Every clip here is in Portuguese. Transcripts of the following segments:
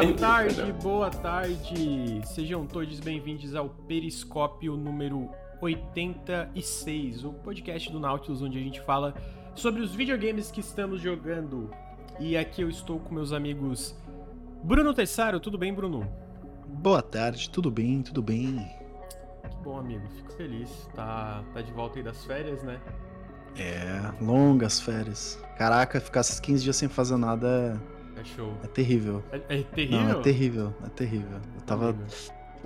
Boa tarde, boa tarde. Sejam todos bem-vindos ao Periscópio número 86, o podcast do Nautilus onde a gente fala sobre os videogames que estamos jogando. E aqui eu estou com meus amigos Bruno Tessaro, tudo bem, Bruno? Boa tarde, tudo bem, tudo bem. Que bom, amigo, fico feliz. Tá, tá de volta aí das férias, né? É, longas férias. Caraca, ficar esses 15 dias sem fazer nada É show. é terrível. É, é terrível? Não, é terrível, é terrível. Eu tava.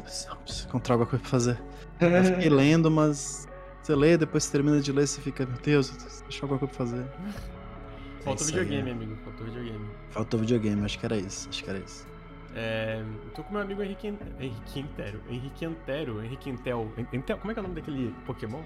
Preciso encontrar alguma coisa pra fazer. Eu fiquei lendo, mas. Você lê, depois você termina de ler, você fica, meu Deus, deixa alguma coisa pra fazer. Falta É aí, videogame, é. amigo. Faltou videogame. Faltou videogame, acho que era isso, acho que era isso. É, eu tô com meu amigo Henrique, Henrique Antero. Henrique Antero. Henrique Entel. Entel. Como é que é o nome daquele Pokémon?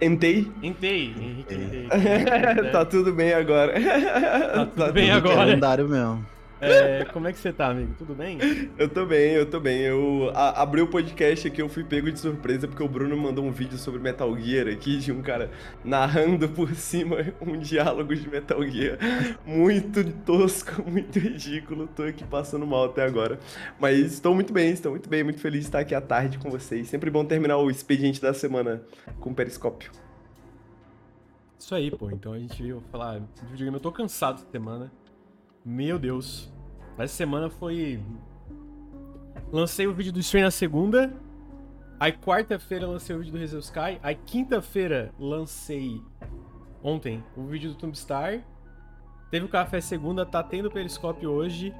Entei. Entei. Henrique Entei. Tá tudo bem agora. Tá tudo bem Tudo agora. Calendário mesmo. É, como é que você tá, amigo? Tudo bem? Eu tô bem, eu tô bem. Eu a- abri o podcast aqui, eu fui pego de surpresa porque o Bruno mandou um vídeo sobre Metal Gear aqui, de um cara narrando por cima um diálogo de Metal Gear. Muito tosco, muito ridículo. Tô aqui passando mal até agora. Mas estou muito bem, estou muito bem, muito feliz de estar aqui à tarde com vocês. Sempre bom terminar o expediente da semana com periscópio. Isso aí, pô. Então a gente veio falar de videogame. Eu tô cansado essa semana. Meu Deus. Essa semana foi. Lancei o vídeo do Stray na segunda. Aí quarta-feira lancei o vídeo do Hazel Sky. Aí quinta-feira lancei ontem o vídeo do Tombstar. Teve o café segunda, tá tendo periscópio hoje.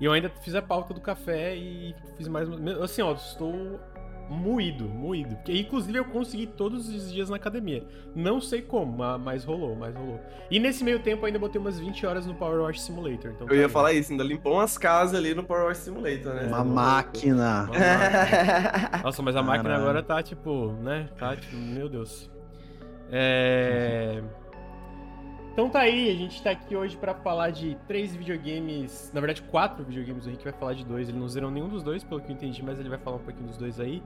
E eu ainda fiz a pauta do café e fiz mais. Assim, ó, estou moído, moído. Porque, inclusive, eu consegui todos os dias na academia. Não sei como, ma- mas rolou, mas rolou. E nesse meio tempo ainda botei umas 20 horas no Power Wash Simulator. Então, Eu ia tá aí. falar isso, ainda limpou umas casas ali no Power Wash Simulator, né? Uma máquina. Uma máquina. Nossa, mas a máquina Caralho. agora tá tipo, né? Tá tipo, meu Deus. É. Então tá aí, a gente tá aqui hoje pra falar de três videogames, na verdade quatro videogames, o Henrique vai falar de dois, ele não zerou nenhum dos dois, pelo que eu entendi, mas ele vai falar um pouquinho dos dois aí.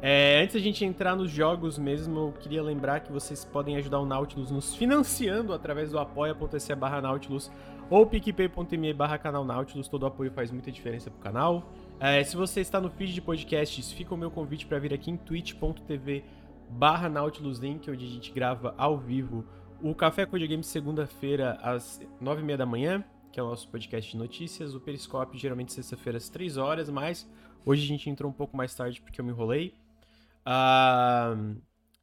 É, antes da gente entrar nos jogos mesmo, eu queria lembrar que vocês podem ajudar o Nautilus nos financiando através do apoia.se barra Nautilus ou picpay.me barra canal Nautilus, todo apoio faz muita diferença pro canal. É, se você está no feed de podcasts, fica o meu convite para vir aqui em twitch.tv barra Nautilus Link, onde a gente grava ao vivo o Café com Videogame segunda-feira às nove e meia da manhã, que é o nosso podcast de notícias, o Periscópio geralmente sexta-feira às três horas, mas hoje a gente entrou um pouco mais tarde porque eu me enrolei. Ah,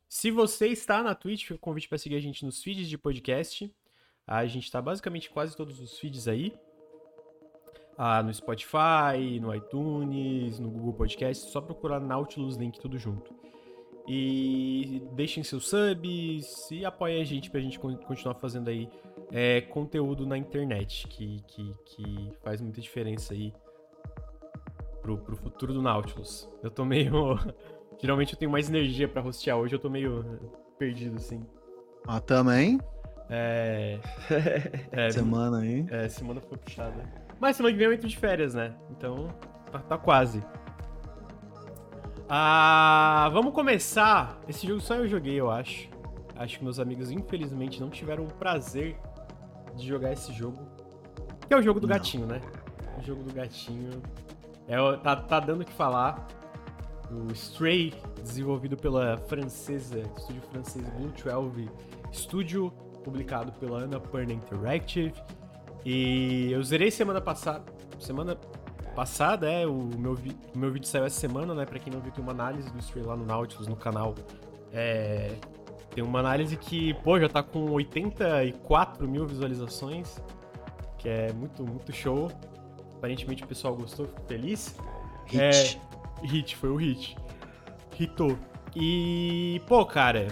se você está na Twitch, fica o convite para seguir a gente nos feeds de podcast. A gente está basicamente quase todos os feeds aí. Ah, no Spotify, no iTunes, no Google Podcast, só procurar Nautilus Link tudo junto. E deixem seus subs e apoiem a gente pra gente con- continuar fazendo aí é, conteúdo na internet, que, que, que faz muita diferença aí pro, pro futuro do Nautilus. Eu tô meio. Geralmente eu tenho mais energia pra rostear, hoje eu tô meio perdido assim. Ah, também. É. é Semana aí. é, semana foi puxada. Mas semana que vem eu entro de férias, né? Então, tá, tá quase. Ah, vamos começar. Esse jogo só eu joguei, eu acho. Acho que meus amigos, infelizmente, não tiveram o prazer de jogar esse jogo. Que é o jogo do Não. gatinho, né? O jogo do gatinho. É, tá, tá dando o que falar. O Stray, desenvolvido pela francesa, estúdio francês Blue 12 Studio, publicado pela Annapurna Interactive. E eu zerei semana passada. Semana passada, é. O meu, o meu vídeo saiu essa semana, né? Pra quem não viu, tem uma análise do Stray lá no Nautilus, no canal. É, tem uma análise que, pô, já tá com 84 mil visualizações. Que é muito, muito show. Aparentemente o pessoal gostou, fico feliz. Hit. Hit, foi o hit. Hitou. E, pô, cara,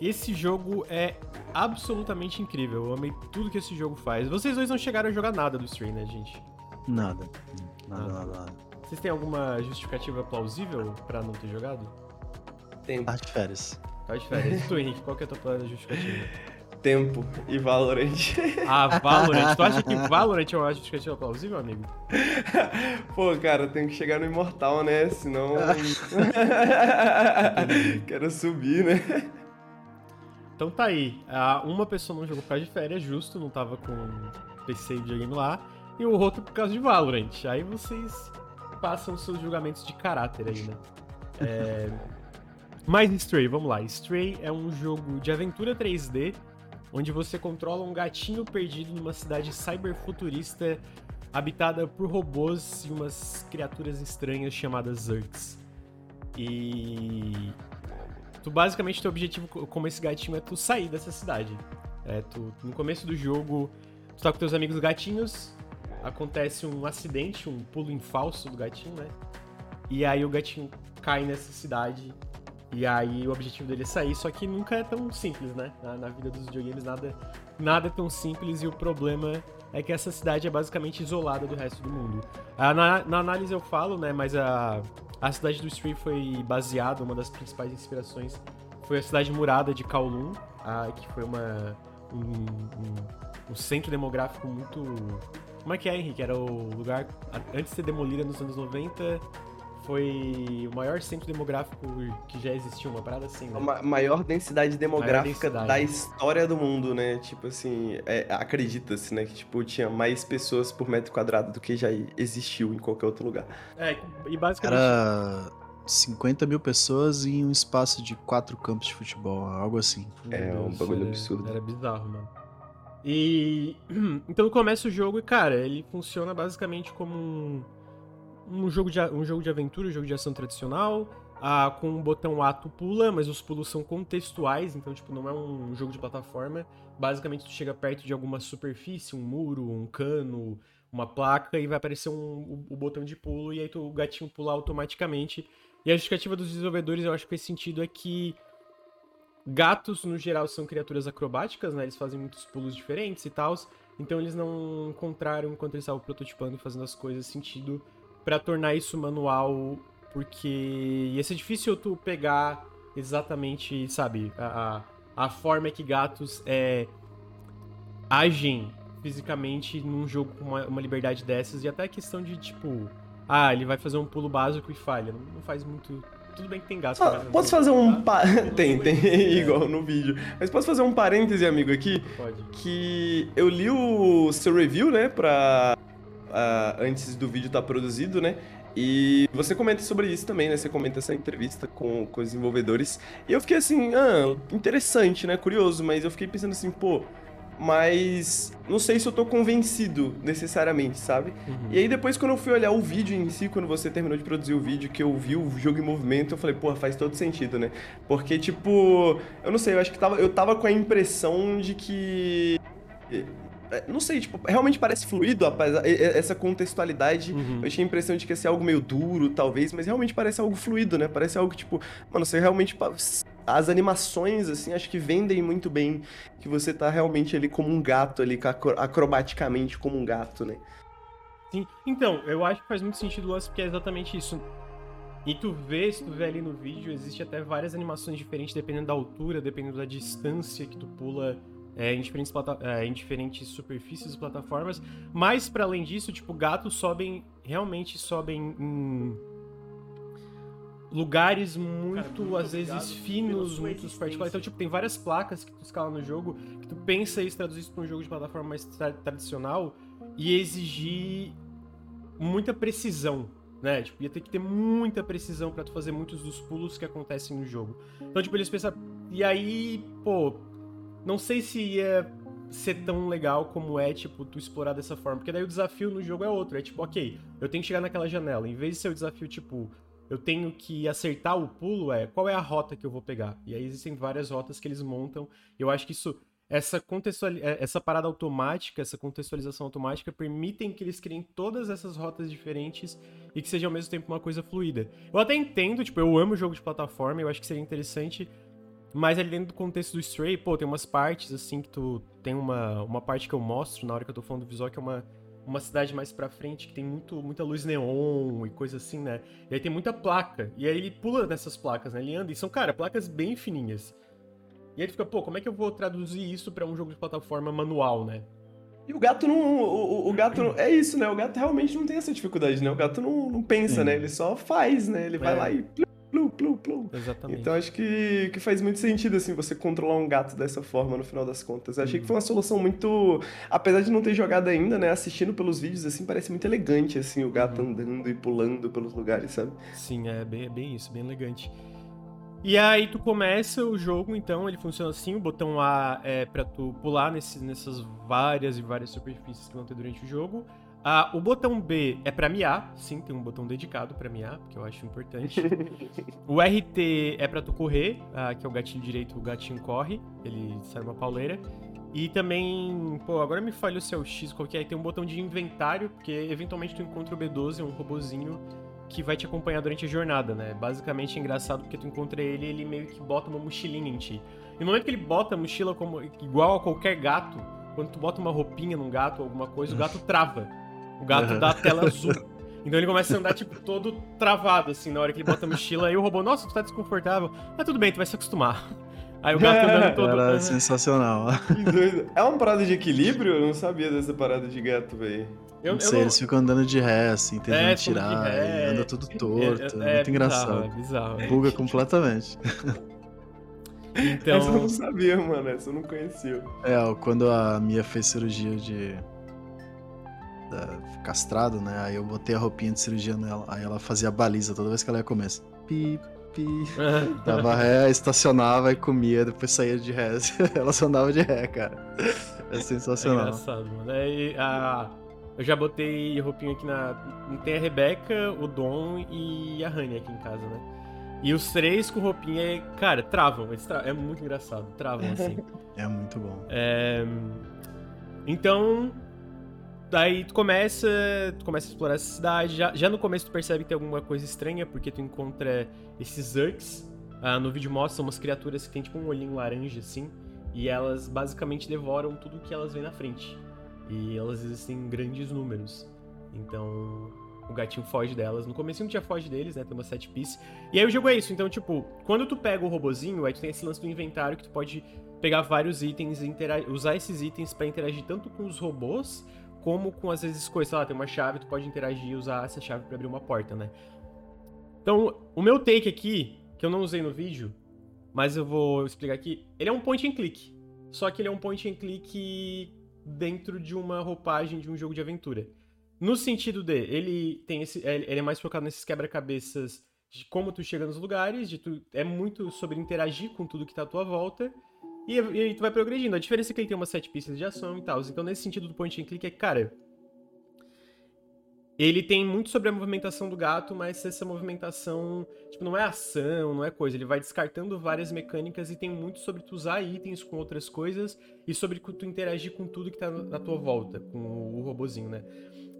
esse jogo é absolutamente incrível. Eu amei tudo que esse jogo faz. Vocês dois não chegaram a jogar nada do Stray, né, gente? Nada. Nada, nada, nada. Vocês têm alguma justificativa plausível pra não ter jogado? Tempo, Tá de férias. Tá de férias. E tu, Henrique, qual que é a tua justificativa? tempo e Valorant. Ah, Valorant. Tu acha que Valorant é uma justificativa plausível, amigo? Pô, cara, eu tenho que chegar no Imortal, né? Senão. Quero subir, né? Então tá aí. Ah, uma pessoa não jogou por causa de férias, justo, não tava com PC e videogame lá. E o outro por causa de Valorant. Aí vocês passam seus julgamentos de caráter aí, né? É... Mais Stray, vamos lá. Stray é um jogo de aventura 3D, onde você controla um gatinho perdido numa cidade cyberfuturista habitada por robôs e umas criaturas estranhas chamadas Zergs. E tu basicamente teu objetivo como esse gatinho é tu sair dessa cidade. É, tu, no começo do jogo, tu tá com teus amigos gatinhos, acontece um acidente, um pulo em falso do gatinho, né? E aí o gatinho cai nessa cidade. E aí o objetivo dele é sair, só que nunca é tão simples, né? Na, na vida dos videogames nada, nada é tão simples e o problema é que essa cidade é basicamente isolada do resto do mundo. Ah, na, na análise eu falo, né? Mas a, a cidade do Street foi baseada, uma das principais inspirações foi a cidade murada de Kowloon, ah, que foi uma, um, um, um centro demográfico muito como é que é, Henrique? Era o lugar, antes de ser demolida nos anos 90, foi o maior centro demográfico que já existiu, uma parada assim, né? A maior densidade demográfica maior densidade. da história do mundo, né? Tipo assim, é, acredita-se, né? Que tipo, tinha mais pessoas por metro quadrado do que já existiu em qualquer outro lugar. É, e basicamente... Era 50 mil pessoas em um espaço de quatro campos de futebol, algo assim. É, um bagulho absurdo. Era bizarro, mano. E então começa o jogo e, cara, ele funciona basicamente como um, um, jogo, de, um jogo de aventura, um jogo de ação tradicional. Ah, com um botão A tu pula, mas os pulos são contextuais, então tipo, não é um jogo de plataforma. Basicamente tu chega perto de alguma superfície, um muro, um cano, uma placa, e vai aparecer um, o, botão de pulo, e aí tu, o gatinho pula automaticamente. E a justificativa dos desenvolvedores, eu acho que faz sentido, é que Gatos, no geral, são criaturas acrobáticas, né? Eles fazem muitos pulos diferentes e tal. Então eles não encontraram, enquanto eles estavam prototipando e fazendo as coisas, sentido para tornar isso manual, porque ia ser difícil tu pegar exatamente, sabe, a, a, forma que gatos é, agem fisicamente num jogo com uma, uma liberdade dessas, e até a questão de, tipo, ah, ele vai fazer um pulo básico e falha. Não, não faz muito tudo bem que tem gato. Ah, posso fazer um. Pa... tem, tem, igual no vídeo. Mas posso fazer um parêntese, amigo, aqui? Pode. Que eu li o seu review, né, pra. Uh, antes do vídeo estar tá produzido, né? E você comenta sobre isso também, né? Você comenta essa entrevista com, com os desenvolvedores. E eu fiquei assim, ah, interessante, né? Curioso, mas eu fiquei pensando assim, pô, mas não sei se eu tô convencido necessariamente, sabe? Uhum. E aí depois quando eu fui olhar o vídeo em si, quando você terminou de produzir o vídeo, que eu vi o jogo em movimento, eu falei, porra, faz todo sentido, né? Porque, tipo, eu não sei, eu acho que tava, eu tava com a impressão de que é, não sei, tipo, realmente parece fluido, apesar, essa contextualidade. Uhum. Eu tinha a impressão de que ia ser algo meio duro, talvez, mas realmente parece algo fluido, né? Parece algo tipo, mano, você realmente. As animações, assim, acho que vendem muito bem que você tá realmente ali como um gato, ali, acrobaticamente como um gato, né? Sim, então, eu acho que faz muito sentido o lance, porque é exatamente isso. E tu vê, se tu vê ali no vídeo, existe até várias animações diferentes, dependendo da altura, dependendo da distância que tu pula é, em, diferentes é, em diferentes superfícies e plataformas. Mas, para além disso, tipo, gatos sobem, realmente sobem em lugares muito, Cara, às vezes, finos, muito particulares. Então, tipo, tem várias placas que tu escala no jogo, que tu pensa isso, traduzir isso pra um jogo de plataforma mais tra tradicional e exigir muita precisão, né? Tipo, ia ter que ter muita precisão para tu fazer muitos dos pulos que acontecem no jogo. Então, tipo, eles pensam... E aí, pô, não sei se ia ser tão legal como é, tipo, tu explorar dessa forma. Porque daí o desafio no jogo é outro. É tipo, ok, eu tenho que chegar naquela janela. Em vez de ser o desafio, tipo, eu tenho que acertar o pulo, é qual é a rota que eu vou pegar. E aí existem várias rotas que eles montam. Eu acho que isso. Essa, contextual... É, essa parada automática, essa contextualização automática, permitem que eles criem todas essas rotas diferentes e que seja ao mesmo tempo uma coisa fluida. Eu até entendo, tipo, eu amo jogo de plataforma, eu acho que seria interessante mas ali dentro do contexto do Stray, pô, tem umas partes assim que tu tem uma, uma parte que eu mostro na hora que eu tô falando do visual, que é uma, uma cidade mais pra frente que tem muito, muita luz neon e coisa assim, né? E aí tem muita placa. E aí ele pula nessas placas, né? Ele anda e são, cara, placas bem fininhas. E aí ele fica, pô, como é que eu vou traduzir isso para um jogo de plataforma manual, né? E o gato não. O, o, gato não, É isso, né? O gato realmente não tem essa dificuldade, né? O gato não, não pensa, né? Ele só faz, né? Ele vai é. lá e. Plu, plu, plu, plum. Exatamente. Então acho que, que faz muito sentido, assim, você controlar um gato dessa forma no final das contas. Eu achei que foi uma solução muito. Apesar de não ter jogado ainda, né? Assistindo pelos vídeos, assim, parece muito elegante, assim, o gato andando e pulando pelos lugares, sabe? Sim, é bem, bem isso, bem elegante. E aí tu começa o jogo, então, ele funciona assim, o botão A é pra tu pular nesse, nessas várias e várias superfícies que vão ter durante o jogo. Ah, o botão B é pra miar, sim, tem um botão dedicado pra miar, porque eu acho importante. o RT é pra tu correr, ah, que é o gatilho direito, o gatinho corre, ele sai uma pauleira. E também, pô, agora me falha o seu X, qual que é? Tem um botão de inventário, porque eventualmente tu encontra o B12, um robozinho que vai te acompanhar durante a jornada, né? Basicamente é engraçado porque tu encontra ele e ele meio que bota uma mochilinha em ti. E no momento que ele bota a mochila como, igual a qualquer gato, quando tu bota uma roupinha num gato ou alguma coisa, o gato trava. O gato dá a tela azul. Então ele começa a andar, tipo, todo travado, assim, na hora que ele bota a mochila. Aí o robô, nossa, tu tá desconfortável. Mas tudo bem, tu vai se acostumar. Aí o gato andando todo... Era sensacional. Que doido. É uma parada de equilíbrio? Eu não sabia dessa parada de gato, velho. Eu, não sei, eles ficam andando de ré, assim, tentando É, tirar, ré. e anda tudo torto. É, é muito bizarro, engraçado. É bizarro. é. Buga completamente. Essa eu Então, não sabia, mano. Essa eu não conhecia. É, quando a Mia fez cirurgia de. Da, castrado, né? Aí eu botei a roupinha de cirurgia nela. Aí ela fazia baliza toda vez que ela ia comer. assim, Pi, pi. Dava ré, estacionava e comia, depois saía de ré. ela só andava de ré, cara. É É sensacional. engraçado, mano. Aí, a... Eu já botei roupinha aqui na. Tem a Rebeca, o Dom e a Honey aqui em casa, né? E os três com roupinha, cara, travam. Tra- É muito engraçado, travam assim. É muito bom. É, Então, daí tu começa, tu começa a explorar essa cidade. Já, já no começo tu percebe que tem alguma coisa estranha, porque tu encontra esses Zerks. Ah, no vídeo mostra umas criaturas que tem tipo um olhinho laranja assim, e elas basicamente devoram tudo que elas veem na frente. E elas existem em grandes números. Então, o gatinho foge delas. No começo tu já foge deles, né? Tem uma set piece. E aí o jogo é isso. Então, tipo, quando tu pega o robozinho, aí tu tem esse lance do inventário que tu pode pegar vários itens e usar esses itens pra interagir tanto com os robôs como com às vezes coisas, sei lá, tem uma chave, tu pode interagir e usar essa chave pra abrir uma porta, né? Então, o meu take aqui, que eu não usei no vídeo, mas eu vou explicar aqui, ele é um point and click. Só que ele é um point and click dentro de uma roupagem de um jogo de aventura. No sentido de, ele tem esse, ele é mais focado nesses quebra-cabeças de como tu chega nos lugares, de tu, é muito sobre interagir com tudo que tá à tua volta, e, aí tu vai progredindo. A diferença é que ele tem umas sete pistas de ação e tal. Então, nesse sentido do point and click, é cara. Ele tem muito sobre a movimentação do gato, mas essa movimentação, tipo, não é ação, não é coisa. Ele vai descartando várias mecânicas e tem muito sobre tu usar itens com outras coisas e sobre tu interagir com tudo que tá na tua volta, com o robozinho, né?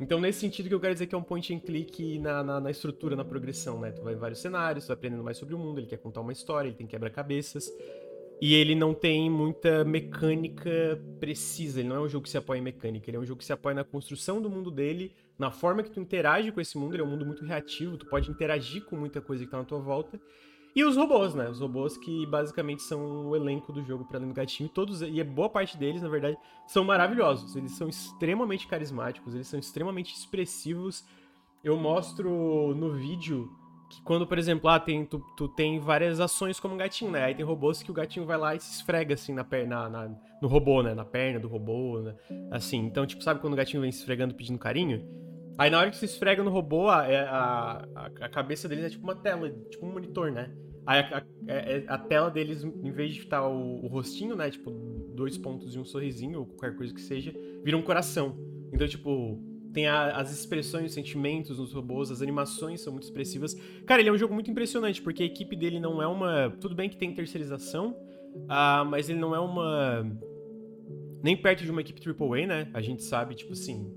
Então, nesse sentido que eu quero dizer que é um point and click na, na, na estrutura, na progressão, né? Tu vai em vários cenários, tu vai aprendendo mais sobre o mundo, ele quer contar uma história, ele tem quebra-cabeças. E ele não tem muita mecânica precisa, ele não é um jogo que se apoia em mecânica, ele é um jogo que se apoia na construção do mundo dele, na forma que tu interage com esse mundo, ele é um mundo muito reativo, tu pode interagir com muita coisa que tá na tua volta. E os robôs, né? Os robôs que basicamente são o elenco do jogo para além do gatinho, todos, e a boa parte deles, na verdade, são maravilhosos. Eles são extremamente carismáticos, eles são extremamente expressivos. Eu mostro no vídeo que quando, por exemplo, ah, tem, tu, tu tem várias ações como um gatinho, né? Aí tem robôs que o gatinho vai lá e se esfrega assim na perna, na, no robô, né? Na perna do robô, né? Assim, então, tipo, sabe quando o gatinho vem se esfregando pedindo carinho? Aí na hora que se esfrega no robô, a, a, a, a cabeça deles é tipo uma tela, tipo um monitor, né? Aí a, a, é- a tela deles, em vez de estar o, o rostinho, né? Tipo, dois pontos e um sorrisinho, ou qualquer coisa que seja, vira um coração. Então, tipo, tem a- as expressões, os sentimentos nos robôs, as animações são muito expressivas. Cara, ele é um jogo muito impressionante, porque a equipe dele não é uma. Tudo bem que tem terceirização, ah, mas ele não é uma. Nem perto de uma equipe AAA, né? A gente sabe, tipo assim,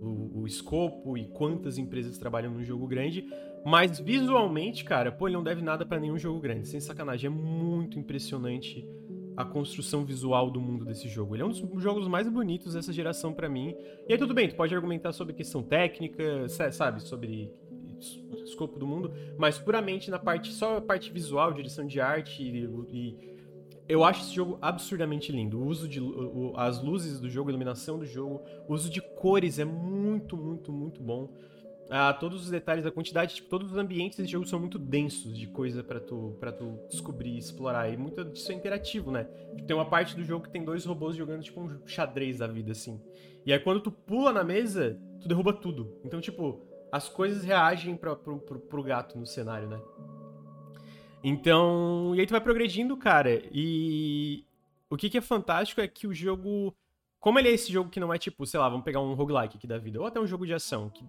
o, o escopo e quantas empresas trabalham num jogo grande. Mas visualmente, cara, pô, ele não deve nada pra nenhum jogo grande. Sem sacanagem, é muito impressionante a construção visual do mundo desse jogo. Ele é um dos jogos mais bonitos dessa geração pra mim. E aí tudo bem, tu pode argumentar sobre questão técnica, sa- sabe, sobre es- escopo do mundo, mas puramente na parte só a parte visual, direção de arte e, e eu acho esse jogo absurdamente lindo. O uso de o- as luzes do jogo, a iluminação do jogo, o uso de cores é muito, muito, muito bom. A todos os detalhes, a quantidade, tipo, todos os ambientes desse jogo são muito densos de coisa para tu para tu descobrir, explorar. E muito disso é interativo, né? Tipo, tem uma parte do jogo que tem dois robôs jogando tipo um xadrez da vida assim. E aí quando tu pula na mesa, tu derruba tudo. Então, tipo, as coisas reagem pra, pro, pro, pro gato no cenário, né? Então, e aí tu vai progredindo, cara. E o que, que é fantástico é que o jogo como ele é esse jogo que não é tipo, sei lá, vamos pegar um roguelike aqui da vida, ou até um jogo de ação, que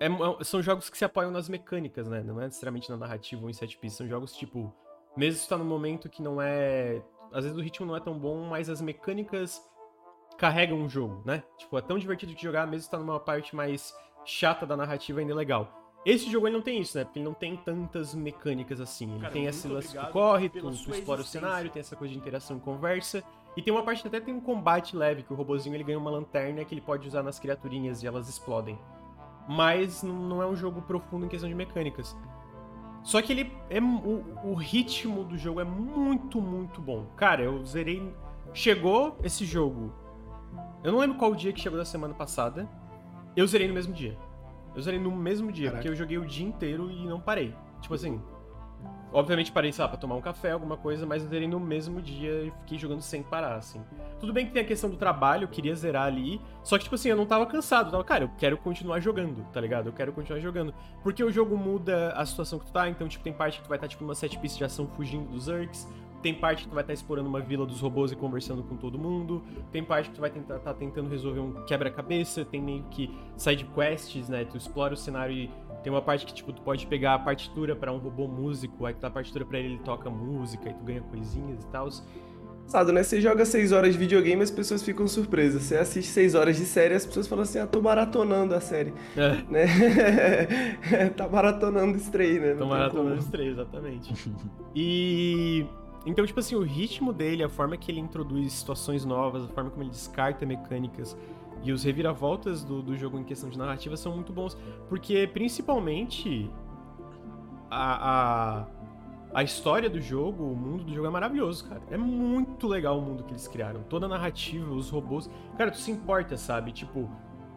é, é, são jogos que se apoiam nas mecânicas, né? Não é necessariamente na narrativa ou em set pieces. São jogos tipo. Mesmo se tá num momento que não é. Às vezes o ritmo não é tão bom, mas as mecânicas carregam o jogo, né? Tipo, é tão divertido de jogar, mesmo se tá numa parte mais chata da narrativa, ainda é legal. Esse jogo ele não tem isso, né? Porque ele não tem tantas mecânicas assim. Ele Cara, tem esse lance que corre, tu, tu explora o cenário, tem essa coisa de interação e conversa. E tem uma parte que até tem um combate leve, que o robozinho ele ganha uma lanterna que ele pode usar nas criaturinhas e elas explodem mas não é um jogo profundo em questão de mecânicas. Só que ele é o, o, ritmo do jogo é muito, muito bom. Cara, eu zerei. Chegou esse jogo. Eu não lembro qual dia que chegou da semana passada. Eu zerei no mesmo dia. Eu zerei no mesmo dia, Caraca. porque eu joguei o dia inteiro e não parei. Tipo assim, Obviamente parei, sei lá, pra tomar um café, alguma coisa, mas eu zerei no mesmo dia e fiquei jogando sem parar, assim. Tudo bem que tem a questão do trabalho, eu queria zerar ali, só que, tipo assim, eu não tava cansado, eu tava, cara, eu quero continuar jogando, tá ligado? Eu quero continuar jogando. Porque o jogo muda a situação que tu tá, então, tipo, tem parte que tu vai estar, tá, tipo, numa set piece de ação fugindo dos Zerks, tem parte que tu vai estar tá explorando uma vila dos robôs e conversando com todo mundo. Tem parte que tu vai estar tá tentando resolver um quebra-cabeça. Tem meio que side quests, né? Tu explora o cenário e tem uma parte que, tipo, tu pode pegar a partitura para um robô músico, aí tu dá a partitura pra ele, ele toca música, aí tu ganha coisinhas e tal. Engraçado, né? Você joga 6 horas de videogame as pessoas ficam surpresas. Você assiste 6 horas de série as pessoas falam assim, ah, tô maratonando a série. É. Né? tá maratonando Stray, né? Não tô maratonando Stray, exatamente. e... Então, tipo assim, o ritmo dele, a forma que ele introduz situações novas, a forma como ele descarta mecânicas, e os reviravoltas do, do jogo em questão de narrativa são muito bons. Porque, principalmente, a, a, a história do jogo, o mundo do jogo é maravilhoso, cara. É muito legal o mundo que eles criaram. Toda a narrativa, os robôs. Cara, tu se importa, sabe? Tipo,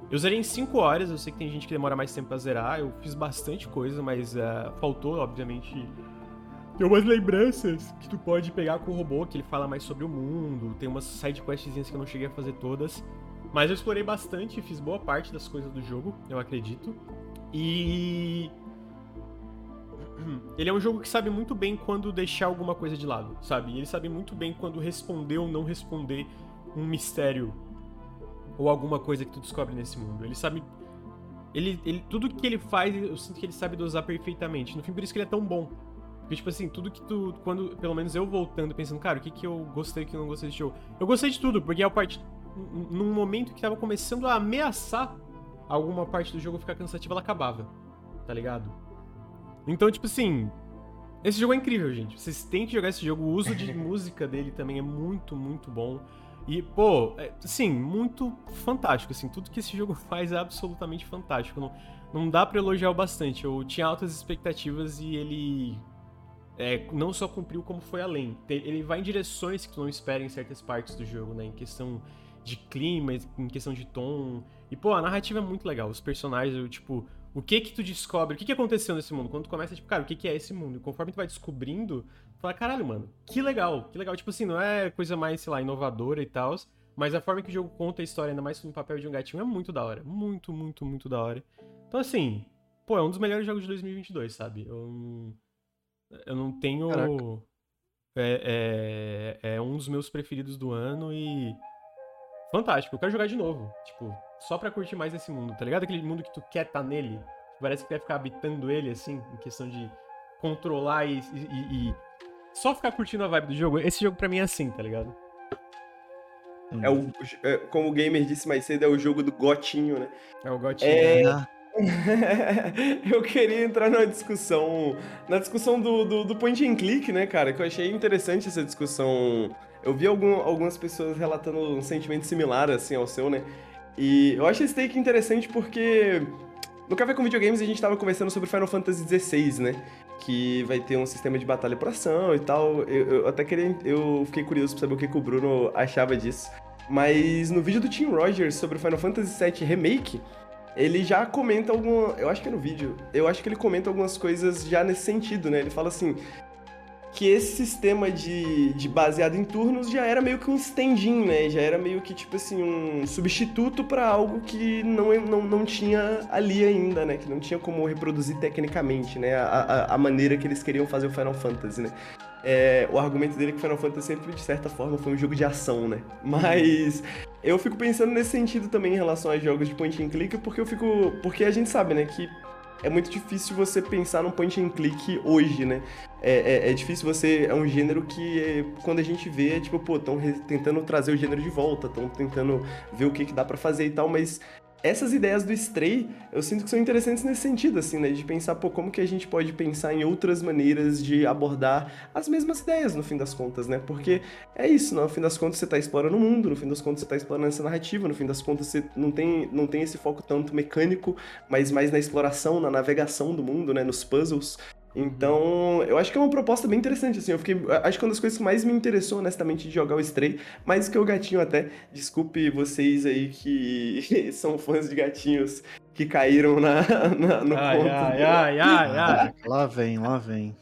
eu zerei em 5 horas, eu sei que tem gente que demora mais tempo pra zerar, eu fiz bastante coisa, mas uh, faltou, obviamente. Tem umas lembranças que tu pode pegar com o robô, que ele fala mais sobre o mundo, tem umas side questzinhas que eu não cheguei a fazer todas. Mas eu explorei bastante, fiz boa parte das coisas do jogo, eu acredito. E. Ele é um jogo que sabe muito bem quando deixar alguma coisa de lado, sabe? Ele sabe muito bem quando responder ou não responder um mistério ou alguma coisa que tu descobre nesse mundo. Ele sabe. Ele, ele, tudo que ele faz, eu sinto que ele sabe dosar perfeitamente. No fim, por isso que ele é tão bom. Porque, tipo assim, tudo que tu. Quando, pelo menos eu voltando, pensando, cara, o que, que eu gostei o que eu não gostei desse jogo? Eu gostei de tudo, porque é a parte num momento que tava começando a ameaçar alguma parte do jogo ficar cansativa, ela acabava. Tá ligado? Então, tipo assim. Esse jogo é incrível, gente. Vocês têm que jogar esse jogo. O uso de música dele também é muito, muito bom. E, pô, é, assim, muito fantástico, assim. Tudo que esse jogo faz é absolutamente fantástico. Não, não dá pra elogiar o bastante. Eu tinha altas expectativas e ele é, não só cumpriu, como foi além. Ele vai em direções que tu não espera em certas partes do jogo, né? Em questão de clima, em questão de tom. E, pô, a narrativa é muito legal. Os personagens, tipo, o que que tu descobre, o que que aconteceu nesse mundo? Quando tu começa, tipo, cara, o que que é esse mundo? E conforme tu vai descobrindo, tu fala, caralho, mano, que legal, que legal. Tipo assim, não é coisa mais, sei lá, inovadora e tal, mas a forma que o jogo conta a história, ainda mais no papel de um gatinho, é muito da hora. Muito, muito, muito da hora. Então, assim, pô, é um dos melhores jogos de 2022, sabe? Eu, eu não tenho... É, é, é um dos meus preferidos do ano e fantástico. Eu quero jogar de novo. Tipo, só pra curtir mais esse mundo, tá ligado? Aquele mundo que tu quer estar tá nele. Parece que vai ficar habitando ele, assim, em questão de controlar e, e, e, só ficar curtindo a vibe do jogo. Esse jogo pra mim é assim, tá ligado? É o, é, como o gamer disse mais cedo, é o jogo do gotinho, né? É o gotinho. É... Né? eu queria entrar na discussão, na discussão do, do, do point and click, né, cara? Que eu achei interessante essa discussão eu vi algum, algumas pessoas relatando um sentimento similar, assim, ao seu, né? E eu acho esse take interessante porque no Café com Videogames a gente tava conversando sobre Final Fantasy XVI, né? Que vai ter um sistema de batalha por ação e tal. Eu, eu até queria. Eu fiquei curioso pra saber o que, que o Bruno achava disso. Mas no vídeo do Tim Rogers sobre Final Fantasy VII Remake, ele já comenta alguma. Eu acho que é no vídeo. Eu acho que ele comenta algumas coisas já nesse sentido, né? Ele fala assim. Que esse sistema de, de baseado em turnos já era meio que um stand-in, né? Já era meio que, tipo assim, um substituto para algo que não, não, não tinha ali ainda, né? Que não tinha como reproduzir tecnicamente, né? A, a, a maneira que eles queriam fazer o Final Fantasy, né? É, o argumento dele é que Final Fantasy sempre, de certa forma, foi um jogo de ação, né? Mas eu fico pensando nesse sentido também em relação a jogos de point and click, porque eu fico. Porque a gente sabe, né, que é muito difícil você pensar num point and click hoje, né? É, é, é difícil você. É um gênero que, quando a gente vê, é tipo, pô, estão tentando trazer o gênero de volta, estão tentando ver o que, que dá para fazer e tal, mas essas ideias do Stray, eu sinto que são interessantes nesse sentido, assim, né? De pensar, pô, como que a gente pode pensar em outras maneiras de abordar as mesmas ideias, no fim das contas, né? Porque é isso, no fim das contas você tá explorando o mundo, no fim das contas você tá explorando essa narrativa, no fim das contas você não tem, não tem esse foco tanto mecânico, mas mais na exploração, na navegação do mundo, né? Nos puzzles. Então, eu acho que é uma proposta bem interessante, assim. Eu fiquei. Acho que uma das coisas que mais me interessou, honestamente, de jogar o Stray, mais que o gatinho até. Desculpe vocês aí que são fãs de gatinhos que caíram na, na no ai, ponto. Ai, ai, ai, ai. Lá vem, lá vem.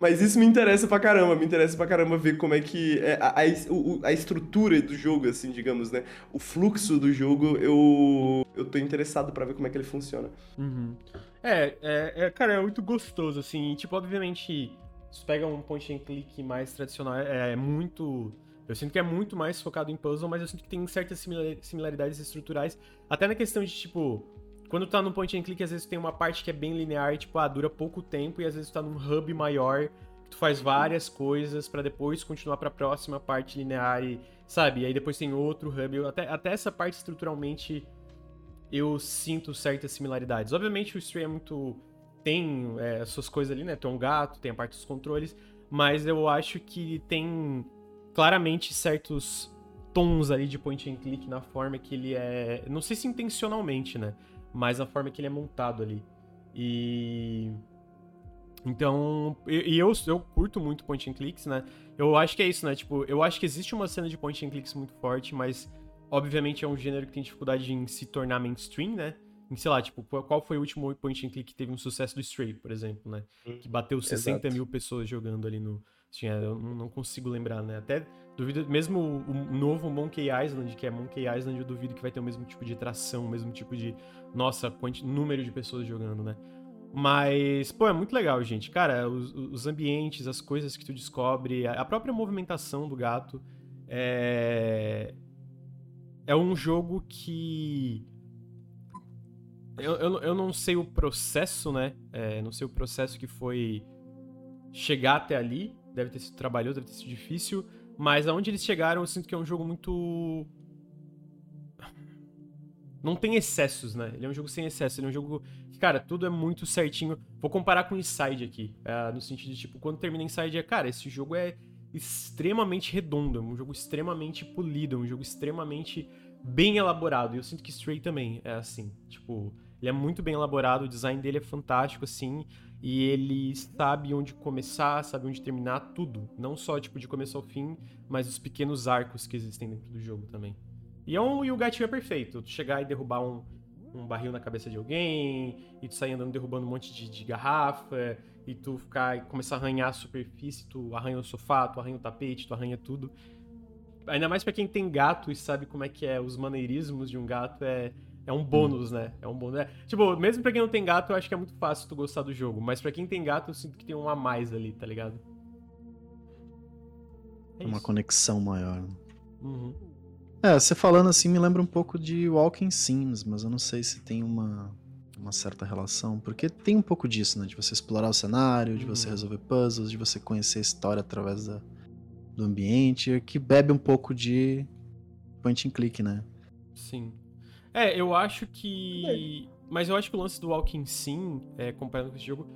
Mas, isso me interessa pra caramba, me interessa pra caramba ver como é que é a, a, a, estrutura do jogo, assim, digamos, né? O fluxo do jogo, eu, eu tô interessado pra ver como é que ele funciona. Uhum. É, é, é, cara, é muito gostoso, assim. Tipo, obviamente, se pega um point and click mais tradicional, é, é, muito. Eu sinto que é muito mais focado em puzzle, mas eu sinto que tem certas similaridades estruturais. Até na questão de, tipo, quando tá no point and click, às vezes tem uma parte que é bem linear, tipo, ah, dura pouco tempo, e às vezes tá num hub maior, que tu faz várias coisas para depois continuar pra próxima parte linear e, sabe? E aí depois tem outro hub. Até, até essa parte estruturalmente eu sinto certas similaridades. Obviamente o Stray é muito. tem é, as suas coisas ali, né? Tem um gato, tem a parte dos controles, mas eu acho que tem claramente certos tons ali de point and click na forma que ele é. Não sei se intencionalmente, né? Mas a forma que ele é montado ali. E. Então, e eu, eu curto muito point and clicks, né? Eu acho que é isso, né? Tipo, eu acho que existe uma cena de point and clicks muito forte, mas Obviamente é um gênero que tem dificuldade em se tornar mainstream, né? Em, sei lá, tipo, qual foi o último point and click que teve um sucesso do Stray, por exemplo, né? Hum, que bateu 60 Exato. mil pessoas jogando ali no. Assim, eu não consigo lembrar, né? Até duvido. Mesmo o novo Monkey Island, que é Monkey Island, eu duvido que vai ter o mesmo tipo de tração, o mesmo tipo de. Nossa, número de pessoas jogando, né? Mas, pô, é muito legal, gente. Cara, os, os ambientes, as coisas que tu descobre, a própria movimentação do gato. É, é um jogo que. Eu, eu, eu não sei o processo, né? É, não sei o processo que foi chegar até ali. Deve ter sido trabalhoso, deve ter sido difícil. Mas aonde eles chegaram, eu sinto que é um jogo muito. Não tem excessos, né? Ele é um jogo sem excessos. Ele é um jogo que, cara, tudo é muito certinho. Vou comparar com Inside aqui. É, no sentido de, tipo, quando termina Inside, é, cara, esse jogo é extremamente redondo, é um jogo extremamente polido, é um jogo extremamente bem elaborado. E eu sinto que Stray também é assim. Tipo, ele é muito bem elaborado, o design dele é fantástico, assim. E ele sabe onde começar, sabe onde terminar, tudo. Não só, tipo, de começo ao fim, mas os pequenos arcos que existem dentro do jogo também. E, é um, e o gatinho é perfeito. Tu chegar e derrubar um, um barril na cabeça de alguém, e tu sair andando derrubando um monte de, de garrafa, e tu ficar e começar a arranhar a superfície, tu arranha o sofá, tu arranha o tapete, tu arranha tudo. Ainda mais para quem tem gato e sabe como é que é os maneirismos de um gato, é, é um bônus, hum. né? É um bônus. É, tipo, mesmo pra quem não tem gato, eu acho que é muito fácil tu gostar do jogo. Mas para quem tem gato, eu sinto que tem um a mais ali, tá ligado? É uma conexão maior. Uhum. É, você falando assim me lembra um pouco de Walking Sims, mas eu não sei se tem uma, uma certa relação, porque tem um pouco disso, né? De você explorar o cenário, de você uhum. resolver puzzles, de você conhecer a história através da, do ambiente, que bebe um pouco de point and click, né? Sim. É, eu acho que. É. Mas eu acho que o lance do Walking Sim, é, comparando com esse jogo,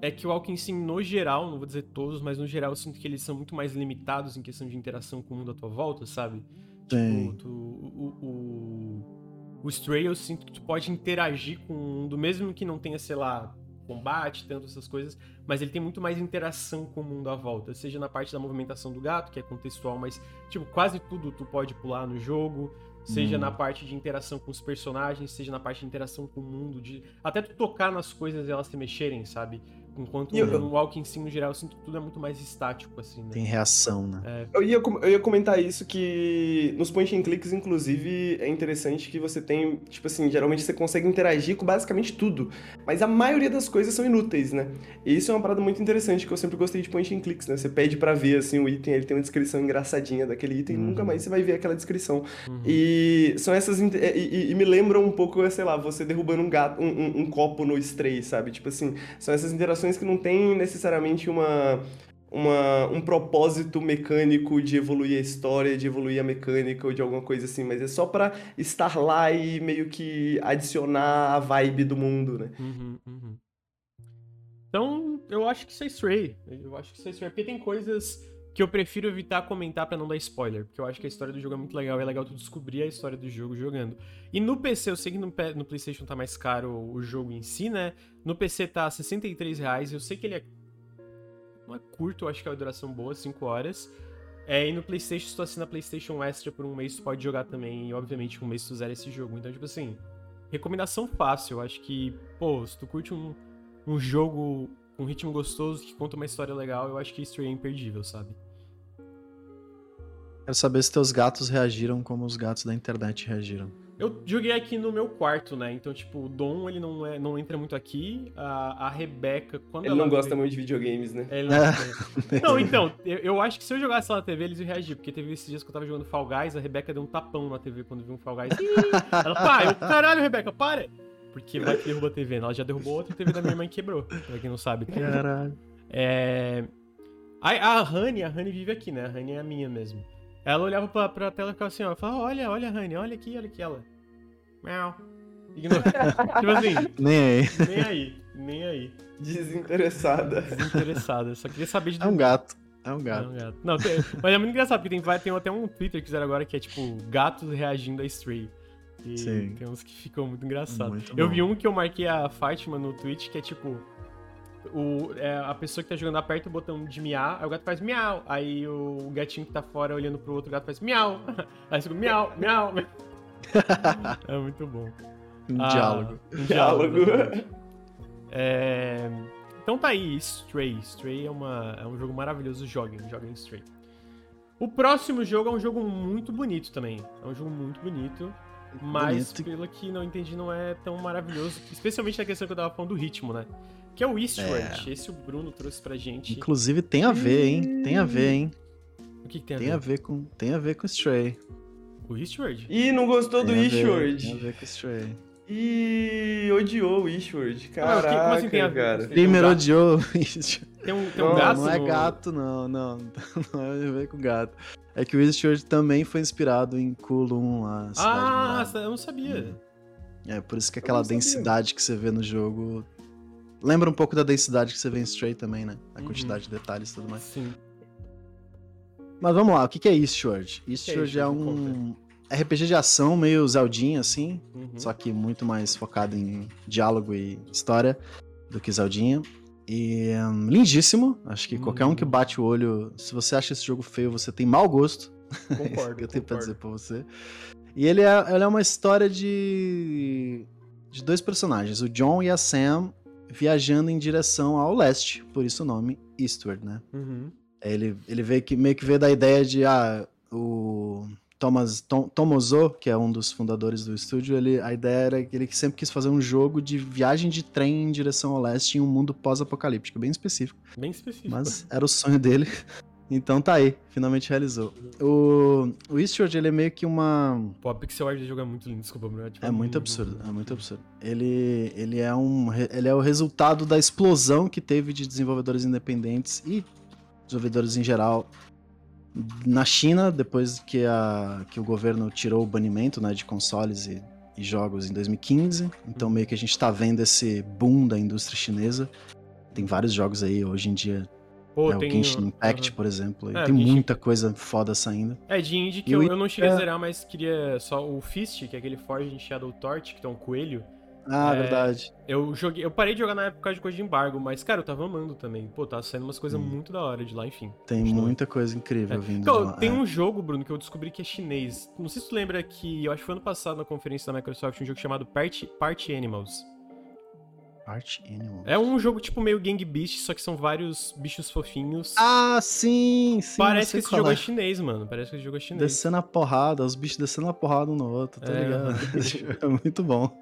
é que o Walking Sim, no geral, não vou dizer todos, mas no geral eu sinto que eles são muito mais limitados em questão de interação com o mundo à tua volta, sabe? Sim. Tipo, tu, o, o, o Stray eu sinto que tu pode interagir com o mundo, mesmo que não tenha, sei lá, combate, tanto essas coisas, mas ele tem muito mais interação com o mundo à volta, seja na parte da movimentação do gato, que é contextual, mas tipo, quase tudo tu pode pular no jogo, Seja Hum. na parte de interação com os personagens, seja na parte de interação com o mundo, de até tu tocar nas coisas e elas se mexerem, sabe? Enquanto eu- no Walking Sim, no geral, eu sinto que tudo é muito mais estático, assim, né? Tem reação, né? É, Eu ia, eu ia comentar isso que nos point and clicks, inclusive, é interessante que você tem, tipo assim, geralmente você consegue interagir com basicamente tudo, mas a maioria das coisas são inúteis, né? E isso é uma parada muito interessante que eu sempre gostei de point and clicks, né? Você pede pra ver assim o item, ele tem uma descrição engraçadinha daquele item, e nunca Uhum. mais você vai ver aquela descrição. uhum. E são essas. E, e- e me lembram um pouco, sei lá, você derrubando um, gato, um, um- um copo no Stray, sabe? Tipo assim, são essas interações que não tem necessariamente uma. Uma, um propósito mecânico de evoluir a história, de evoluir a mecânica ou de alguma coisa assim, mas é só pra estar lá e meio que adicionar a vibe do mundo, né? Uhum, uhum. Então, eu acho que isso é Stray. Eu acho que isso é Stray. Porque tem coisas que eu prefiro evitar comentar pra não dar spoiler. Porque eu acho que a história do jogo é muito legal. É legal tu descobrir a história do jogo jogando. E no PC, eu sei que no, no PlayStation tá mais caro o jogo em si, né? No PC tá 63 reais. Eu sei que ele é. Não é curto, eu acho que é uma duração boa, 5 horas. É, e no PlayStation, se tu assina PlayStation Extra por um mês, tu pode jogar também. E obviamente, um mês tu zera esse jogo. Então, tipo assim, recomendação fácil. Eu acho que, pô, se tu curte um, um jogo com um ritmo gostoso que conta uma história legal, eu acho que Stray é imperdível, sabe? Quero saber se teus gatos reagiram como os gatos da internet reagiram. Eu joguei aqui no meu quarto, né? Então, tipo, o Dom, ele não, é, não entra muito aqui. A, a Rebeca, quando Ele ela não gosta muito de videogames, né? É, ele não, não, então, eu, eu acho que se eu jogasse lá na TV, eles iam reagir, porque teve esses dias que eu tava jogando Fall Guys, a Rebeca deu um tapão na TV quando viu um Fall Guys. Ih! Ela, pá, eu, caralho, Rebeca, para! Porque vai que derruba a TV, né? Ela já derrubou outra TV da minha irmã e quebrou, pra quem não sabe. Caralho. É... A, a Honey, a Honey vive aqui, né? A Honey é a minha mesmo. Ela olhava pra, pra tela e ficava assim, ó, falava, olha, olha, Honey, olha aqui, olha aqui, ela. Miau. Ignora. tipo assim, Nem aí. nem aí, nem aí. Desinteressada. Desinteressada, só queria saber de É um gato. É um gato. Não, gato. Não, tem- mas é muito engraçado, porque tem, vai- tem até um Twitter que fizeram agora que é tipo gatos reagindo a Stray. E Sim. tem uns que ficam muito engraçados. Muito eu vi um que eu marquei a Fátima no Twitch, que é tipo. O, é, a pessoa que tá jogando aperta o botão de miar, aí o gato faz miau. Aí o gatinho que tá fora olhando pro outro gato faz miau. Aí fica miau, miau. miau. é muito bom. Um Ah, diálogo. Um Diálogo. É, Então tá aí, Stray. Stray é, uma... é um jogo maravilhoso, joguem, joguem Stray. O próximo jogo é um jogo muito bonito também. É um jogo muito bonito. Mas, Bonito. pelo que não entendi, não é tão maravilhoso. Especialmente na questão que eu tava falando do ritmo, né? Que é o Eastward. Esse o Bruno trouxe pra gente. Inclusive tem a ver, hein? Tem a ver, hein? O que, que tem a Tem ver? a ver com, tem a ver com Stray. O Eastward? Ih, não gostou do Tem a ver- Tem a Eastward. ver com Stray. Ih, odiou o Eastward. Ah, mas o que- como Caraca, assim tem a ver? cara. Tem um Primeiro gato? odiou. Tem um, tem um Não, gato não é no- gato, não, não. Não é a ver com gato. É que o Eastward também foi inspirado em Kulum, a cidade Ah, eu não sabia. É por isso que aquela densidade que você vê no jogo lembra um pouco da densidade que você vê em Stray também, né? A Uhum. quantidade de detalhes e tudo mais. Sim. Mas vamos lá, o que é Eastward? Eastward é Eastward? Me um RPG de ação meio Zeldinha, assim, Uhum. só que muito mais focado em diálogo e história do que Zeldinha. E hum, lindíssimo, acho que qualquer um que Uhum. bate o olho, se você acha esse jogo feio, você tem mau gosto. É Concordo. eu tenho pra concordo. dizer pra você. E ele é, ele é uma história de, de dois personagens, o John e a Sam, viajando em direção ao leste, por isso o nome Eastward, né? Uhum. Ele, ele veio que, meio que veio da ideia de, ah, o Thomas, Tom, Tomozo, que é um dos fundadores do estúdio, ele, a ideia era que ele sempre quis fazer um jogo de viagem de trem em direção ao leste em um mundo pós-apocalíptico, bem específico. Bem específico. Mas era o sonho dele. Então tá aí, finalmente realizou. O, o Eastward, ele é meio que uma. Pô, a pixel art jogo é muito lindo, desculpa, Bruno. tipo, É muito absurdo, é muito absurdo. Ele, ele, é um, ele é o resultado da explosão que teve de desenvolvedores independentes e desenvolvedores em geral na China, depois que, a, que o governo tirou o banimento né, de consoles e, e jogos em 2015. Então meio que a gente tá vendo esse boom da indústria chinesa. Tem vários jogos aí hoje em dia Pô, é, tem o Genshin Impact, Aham. por exemplo. É, tem Genshin- muita coisa foda saindo. É, de indie que eu, eu não cheguei a é- zerar, mas queria só o Fist, que é aquele Forged Shadow Torch, que tem um coelho. Ah, É, verdade. Eu joguei, eu parei de jogar na época de coisa de embargo, mas, cara, eu tava amando também. Pô, tá saindo umas coisas Hum. muito da hora de lá, enfim. Tem muita coisa incrível É. vindo Então, de lá. tem é. um jogo, Bruno, que eu descobri que é chinês. Não sei se tu lembra que, eu acho que foi ano passado na conferência da Microsoft, um jogo chamado Party, Party Animals. Art Animal. É um jogo tipo meio Gang Beast, só que são vários bichos fofinhos. Ah, sim, sim. Parece que esse jogo é. é. chinês, mano. Parece que esse jogo é chinês. Descendo a porrada, os bichos descendo a porrada um no outro, tá É. ligado? É muito bom.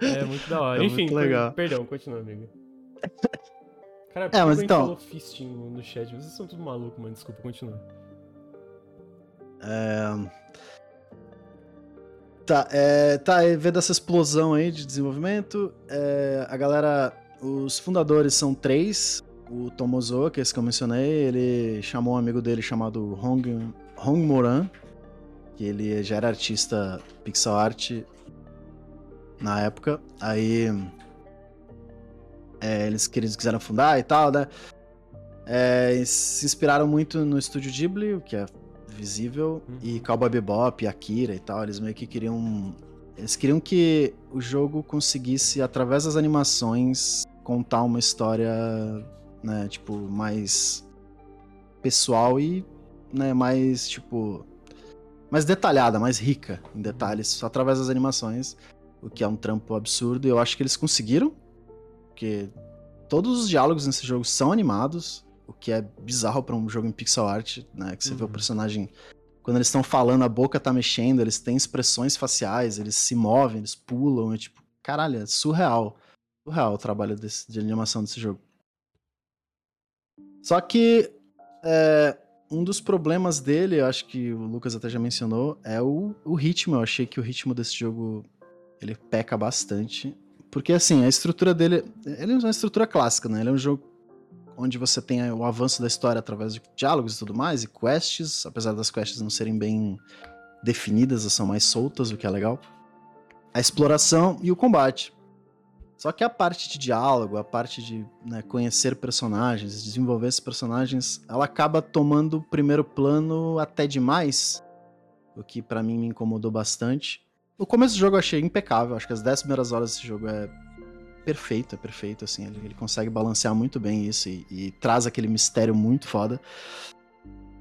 É muito da hora. É Enfim, muito legal. per- perdão, continua, amigo. Cara, É, mas então- falou fisting no no chat. Vocês são tudo maluco, mano. Desculpa, continua. É... Tá, é, tá, vendo essa explosão aí de desenvolvimento, é, a galera, os fundadores são três, o Tomozo, que é esse que eu mencionei, ele chamou um amigo dele chamado Hong, Hong Moran, que ele já era artista pixel art na época, aí é, eles, eles quiseram fundar e tal, né, é, se inspiraram muito no estúdio Ghibli, que é visível, Uhum. e Cowboy Bebop, Akira e tal, eles meio que queriam... Eles queriam que o jogo conseguisse, através das animações, contar uma história, né, tipo, mais pessoal e, né, mais, tipo, mais detalhada, mais rica em detalhes, só através das animações, o que é um trampo absurdo, e eu acho que eles conseguiram, porque todos os diálogos nesse jogo são animados, o que é bizarro pra um jogo em pixel art, né? Que você vê o Uhum. personagem. Quando eles estão falando, a boca tá mexendo, eles têm expressões faciais, eles se movem, eles pulam, é tipo, caralho, é surreal. Surreal o trabalho desse- de animação desse jogo. Só que é, um dos problemas dele, eu acho que o Lucas até já mencionou, é o, o ritmo. Eu achei que o ritmo desse jogo ele peca bastante. Porque assim, a estrutura dele. Ele é uma estrutura clássica, né? Ele é um jogo onde você tem o avanço da história através de diálogos e tudo mais, e quests, apesar das quests não serem bem definidas, são mais soltas, o que é legal. A exploração e o combate. Só que a parte de diálogo, a parte de né, conhecer personagens, desenvolver esses personagens, ela acaba tomando primeiro plano até demais, o que pra mim me incomodou bastante. O começo do jogo eu achei impecável, acho que as 10 primeiras horas desse jogo é perfeito, é perfeito, assim, ele, ele consegue balancear muito bem isso e, e traz aquele mistério muito foda.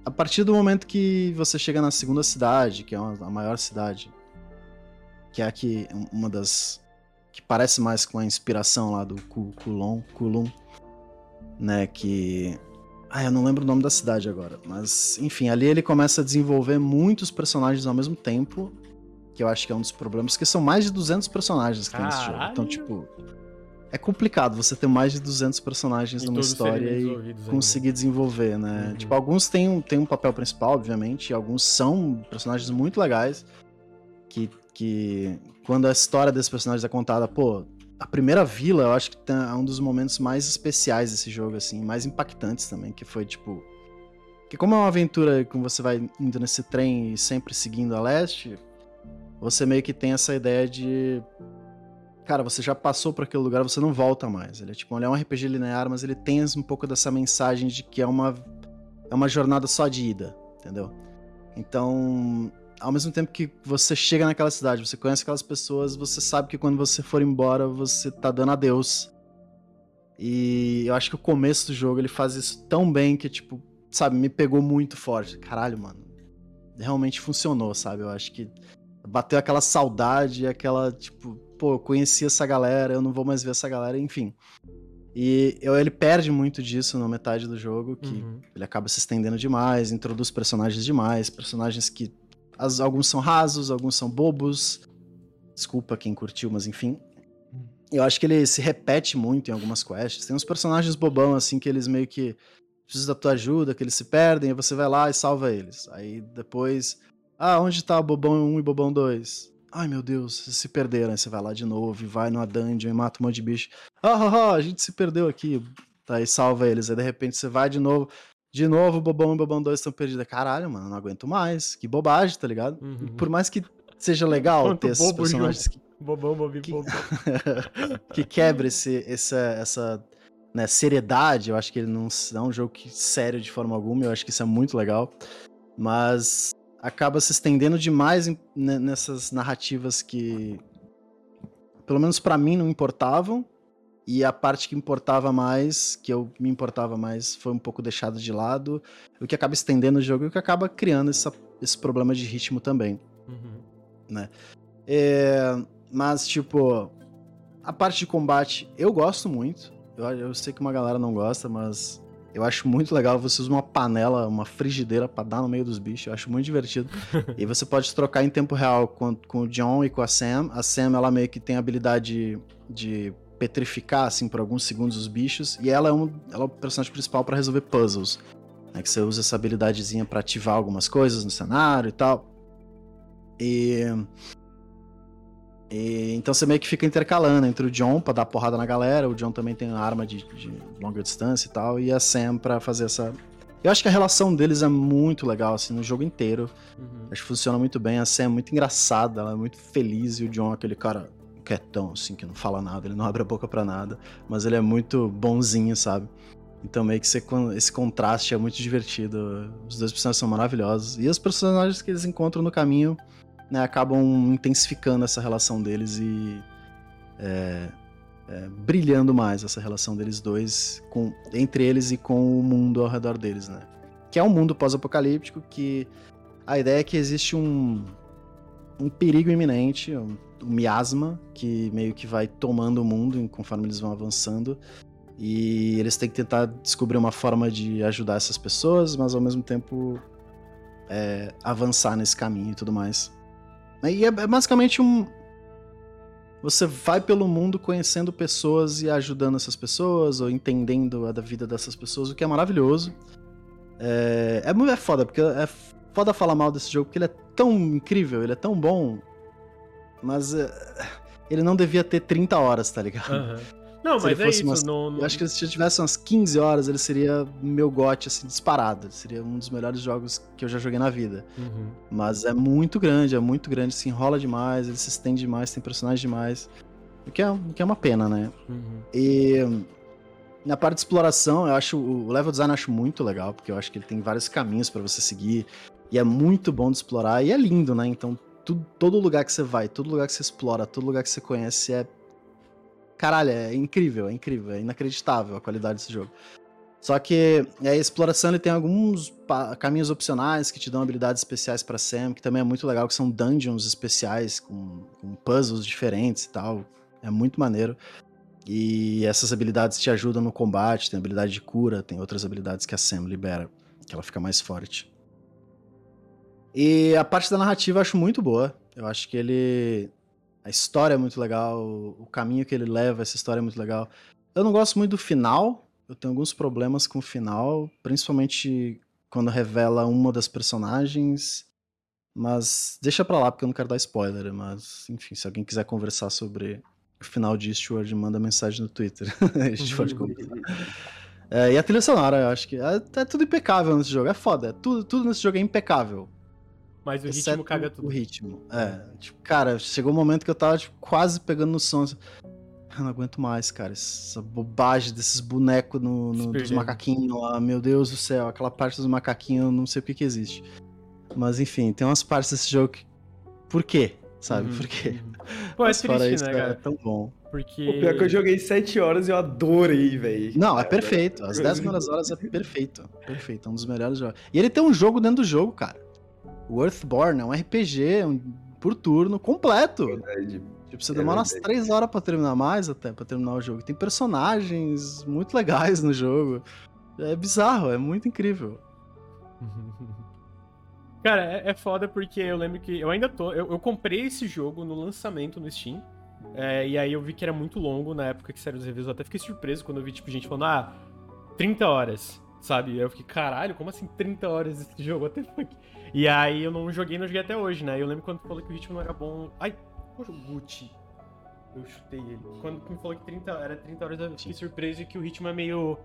A partir do momento que você chega na segunda cidade, que é uma- a maior cidade, que é aqui uma das que parece mais com a inspiração lá do Ku- Kulon, Kulum, né, que ah, eu não lembro o nome da cidade agora, mas enfim, ali ele começa a desenvolver muitos personagens ao mesmo tempo, que eu acho que é um dos problemas, porque são mais de 200 personagens que tem nesse jogo. Então, tipo, é complicado você ter mais de 200 personagens E numa história e desenvolvidos ainda. conseguir desenvolver, né? Uhum. Tipo, alguns têm um, têm um papel principal, obviamente, e alguns são personagens muito legais, que, que quando a história desses personagens é contada, pô, a primeira vila eu acho que tem- é um dos momentos mais especiais desse jogo, assim, mais impactantes também, que foi, tipo... Que como é uma aventura que você vai indo nesse trem e sempre seguindo a leste, você meio que tem essa ideia de cara, você já passou por aquele lugar, você não volta mais. Ele é tipo, ele é um RPG linear, mas ele tem um pouco dessa mensagem de que é uma é uma jornada só de ida, entendeu? Então, ao mesmo tempo que você chega naquela cidade, você conhece aquelas pessoas, você sabe que quando você for embora, você tá dando adeus. E eu acho que o começo do jogo ele faz isso tão bem que tipo, sabe, me pegou muito forte. Caralho, mano. Realmente funcionou, sabe? Eu acho que bateu aquela saudade, aquela, tipo, pô, eu conheci essa galera, eu não vou mais ver essa galera, enfim. E eu, ele perde muito disso na metade do jogo, que Uhum. ele acaba se estendendo demais, introduz personagens demais, personagens que as- alguns são rasos, alguns são bobos. Desculpa quem curtiu, mas enfim. Eu acho que ele se repete muito em algumas quests. Tem uns personagens bobão, assim, que eles meio que precisam da tua ajuda, que eles se perdem, aí você vai lá e salva eles. Aí depois, ah, onde tá o Bobão 1 e Bobão 2? Ai meu Deus, vocês se perderam. Aí você vai lá de novo e vai numa dungeon e mata um monte de bicho. Ah, ah, ah, a gente se perdeu aqui. Tá, aí salva eles. Aí de repente você vai de novo. De novo, Bobão e Bobão 2 estão perdidos. Caralho, mano, não aguento mais. Que bobagem, tá ligado? Uhum. Por mais que seja legal Quanto ter esses personagens que, Bobão, bobinho, Que- bobão. que quebra esse, essa, essa né, seriedade. Eu acho que ele não não é um jogo que, sério de forma alguma. Eu acho que isso é muito legal. Mas acaba se estendendo demais em- ne- nessas narrativas que pelo menos para mim, não importavam. E a parte que importava mais, que eu me importava mais, foi um pouco deixada de lado. O que acaba estendendo o jogo e o que acaba criando essa, esse problema de ritmo também. Uhum. Né? É, mas, tipo, a parte de combate eu gosto muito. Eu, eu sei que uma galera não gosta, mas eu acho muito legal. Você usa uma panela, uma frigideira para dar no meio dos bichos. Eu acho muito divertido. e você pode trocar em tempo real com, com o John e com a Sam. A Sam, ela meio que tem a habilidade de petrificar, assim, por alguns segundos os bichos. E ela é, um, ela é o personagem principal para resolver puzzles. Né, que você usa essa habilidadezinha para ativar algumas coisas no cenário e tal. E, e, então você meio que fica intercalando entre o John pra dar porrada na galera, o John também tem uma arma de, de longa distância e tal, e a Sam pra fazer essa. Eu acho que a relação deles é muito legal, assim, no jogo inteiro. Uhum. Acho que funciona muito bem. A Sam é muito engraçada, ela é muito feliz, e o John é aquele cara quietão, assim, que não fala nada, ele não abre a boca para nada, mas ele é muito bonzinho, sabe? Então meio que esse contraste é muito divertido. Os dois personagens são maravilhosos. E os personagens que eles encontram no caminho né, acabam intensificando essa relação deles e é, é, brilhando mais essa relação deles dois com, entre eles e com o mundo ao redor deles, né? Que é um mundo pós-apocalíptico que a ideia é que existe um, um perigo iminente, um, um miasma que meio que vai tomando o mundo conforme eles vão avançando. E eles têm que tentar descobrir uma forma de ajudar essas pessoas, mas ao mesmo tempo é, avançar nesse caminho e tudo mais. E é, é basicamente um. Você vai pelo mundo conhecendo pessoas e ajudando essas pessoas, ou entendendo a vida dessas pessoas, o que é maravilhoso. É, é, é foda, porque é foda falar mal desse jogo, porque ele é tão incrível, ele é tão bom, mas é, ele não devia ter 30 horas, tá ligado? Uhum. Não, se mas é isso. Umas, Eu acho que se eu tivesse umas 15 horas, ele seria meu gote, assim, disparado. Seria um dos melhores jogos que eu já joguei na vida. Uhum. Mas é muito grande, é muito grande, se enrola demais, ele se estende demais, tem personagens demais. O que é, o que é uma pena, né? Uhum. E na parte de exploração, eu acho o level design eu acho muito legal, porque eu acho que ele tem vários caminhos para você seguir. E é muito bom de explorar, e é lindo, né? Então, tudo, todo lugar que você vai, todo lugar que você explora, todo lugar que você conhece é caralho, é incrível, é incrível, é inacreditável a qualidade desse jogo. Só que a exploração ele tem alguns caminhos opcionais que te dão habilidades especiais para Sam, que também é muito legal, que são dungeons especiais com, com puzzles diferentes e tal. É muito maneiro. E essas habilidades te ajudam no combate, tem habilidade de cura, tem outras habilidades que a Sam libera, que ela fica mais forte. E a parte da narrativa eu acho muito boa. Eu acho que ele a história é muito legal, o caminho que ele leva, essa história é muito legal. Eu não gosto muito do final, eu tenho alguns problemas com o final, principalmente quando revela uma das personagens. Mas deixa pra lá, porque eu não quero dar spoiler. Mas, enfim, se alguém quiser conversar sobre o final de Eastward, manda mensagem no Twitter. a gente pode conversar. É, e a trilha sonora, eu acho que é, é, tudo impecável nesse jogo. É foda. É tudo, tudo nesse jogo é impecável. Mas o ritmo caga tudo. O ritmo. É. Tipo, cara, chegou um momento que eu tava tipo, quase pegando no som. Eu não aguento mais, cara. Essa bobagem desses bonecos no, no dos macaquinhos lá. Meu Deus do céu. Aquela parte dos macaquinhos, eu não sei por que existe. Mas enfim, tem umas partes desse jogo que. Por quê? Sabe? Uhum. Por quê? Uhum. Pô, é triste, isso, né, cara? É tão bom. Porque... O pior é que eu joguei 7 horas e eu adorei, velho. Não, é perfeito. As 10 primeiras horas é perfeito. Perfeito. É um dos melhores jogos. E ele tem um jogo dentro do jogo, cara. O Earthborn é um RPG um, por turno completo. Verdade. Tipo, você é demora umas 3 horas pra terminar mais até, pra terminar o jogo. Tem personagens muito legais no jogo. É bizarro, é muito incrível. Cara, é, é, foda porque eu lembro que eu ainda tô. Eu, eu comprei esse jogo no lançamento no Steam. É, e aí eu vi que era muito longo na época que saíram os reviews. Eu até fiquei surpreso quando eu vi, tipo, gente falando, ah, 30 horas, sabe? E eu fiquei, caralho, como assim 30 horas esse jogo? Até fuck. E aí eu não joguei, não joguei até hoje, né? Eu lembro quando tu falou que o ritmo não era bom. Ai, poxa, o Gucci. Eu chutei ele. Quando tu me falou que 30, era 30 horas, eu fiquei surpreso que o ritmo é meio.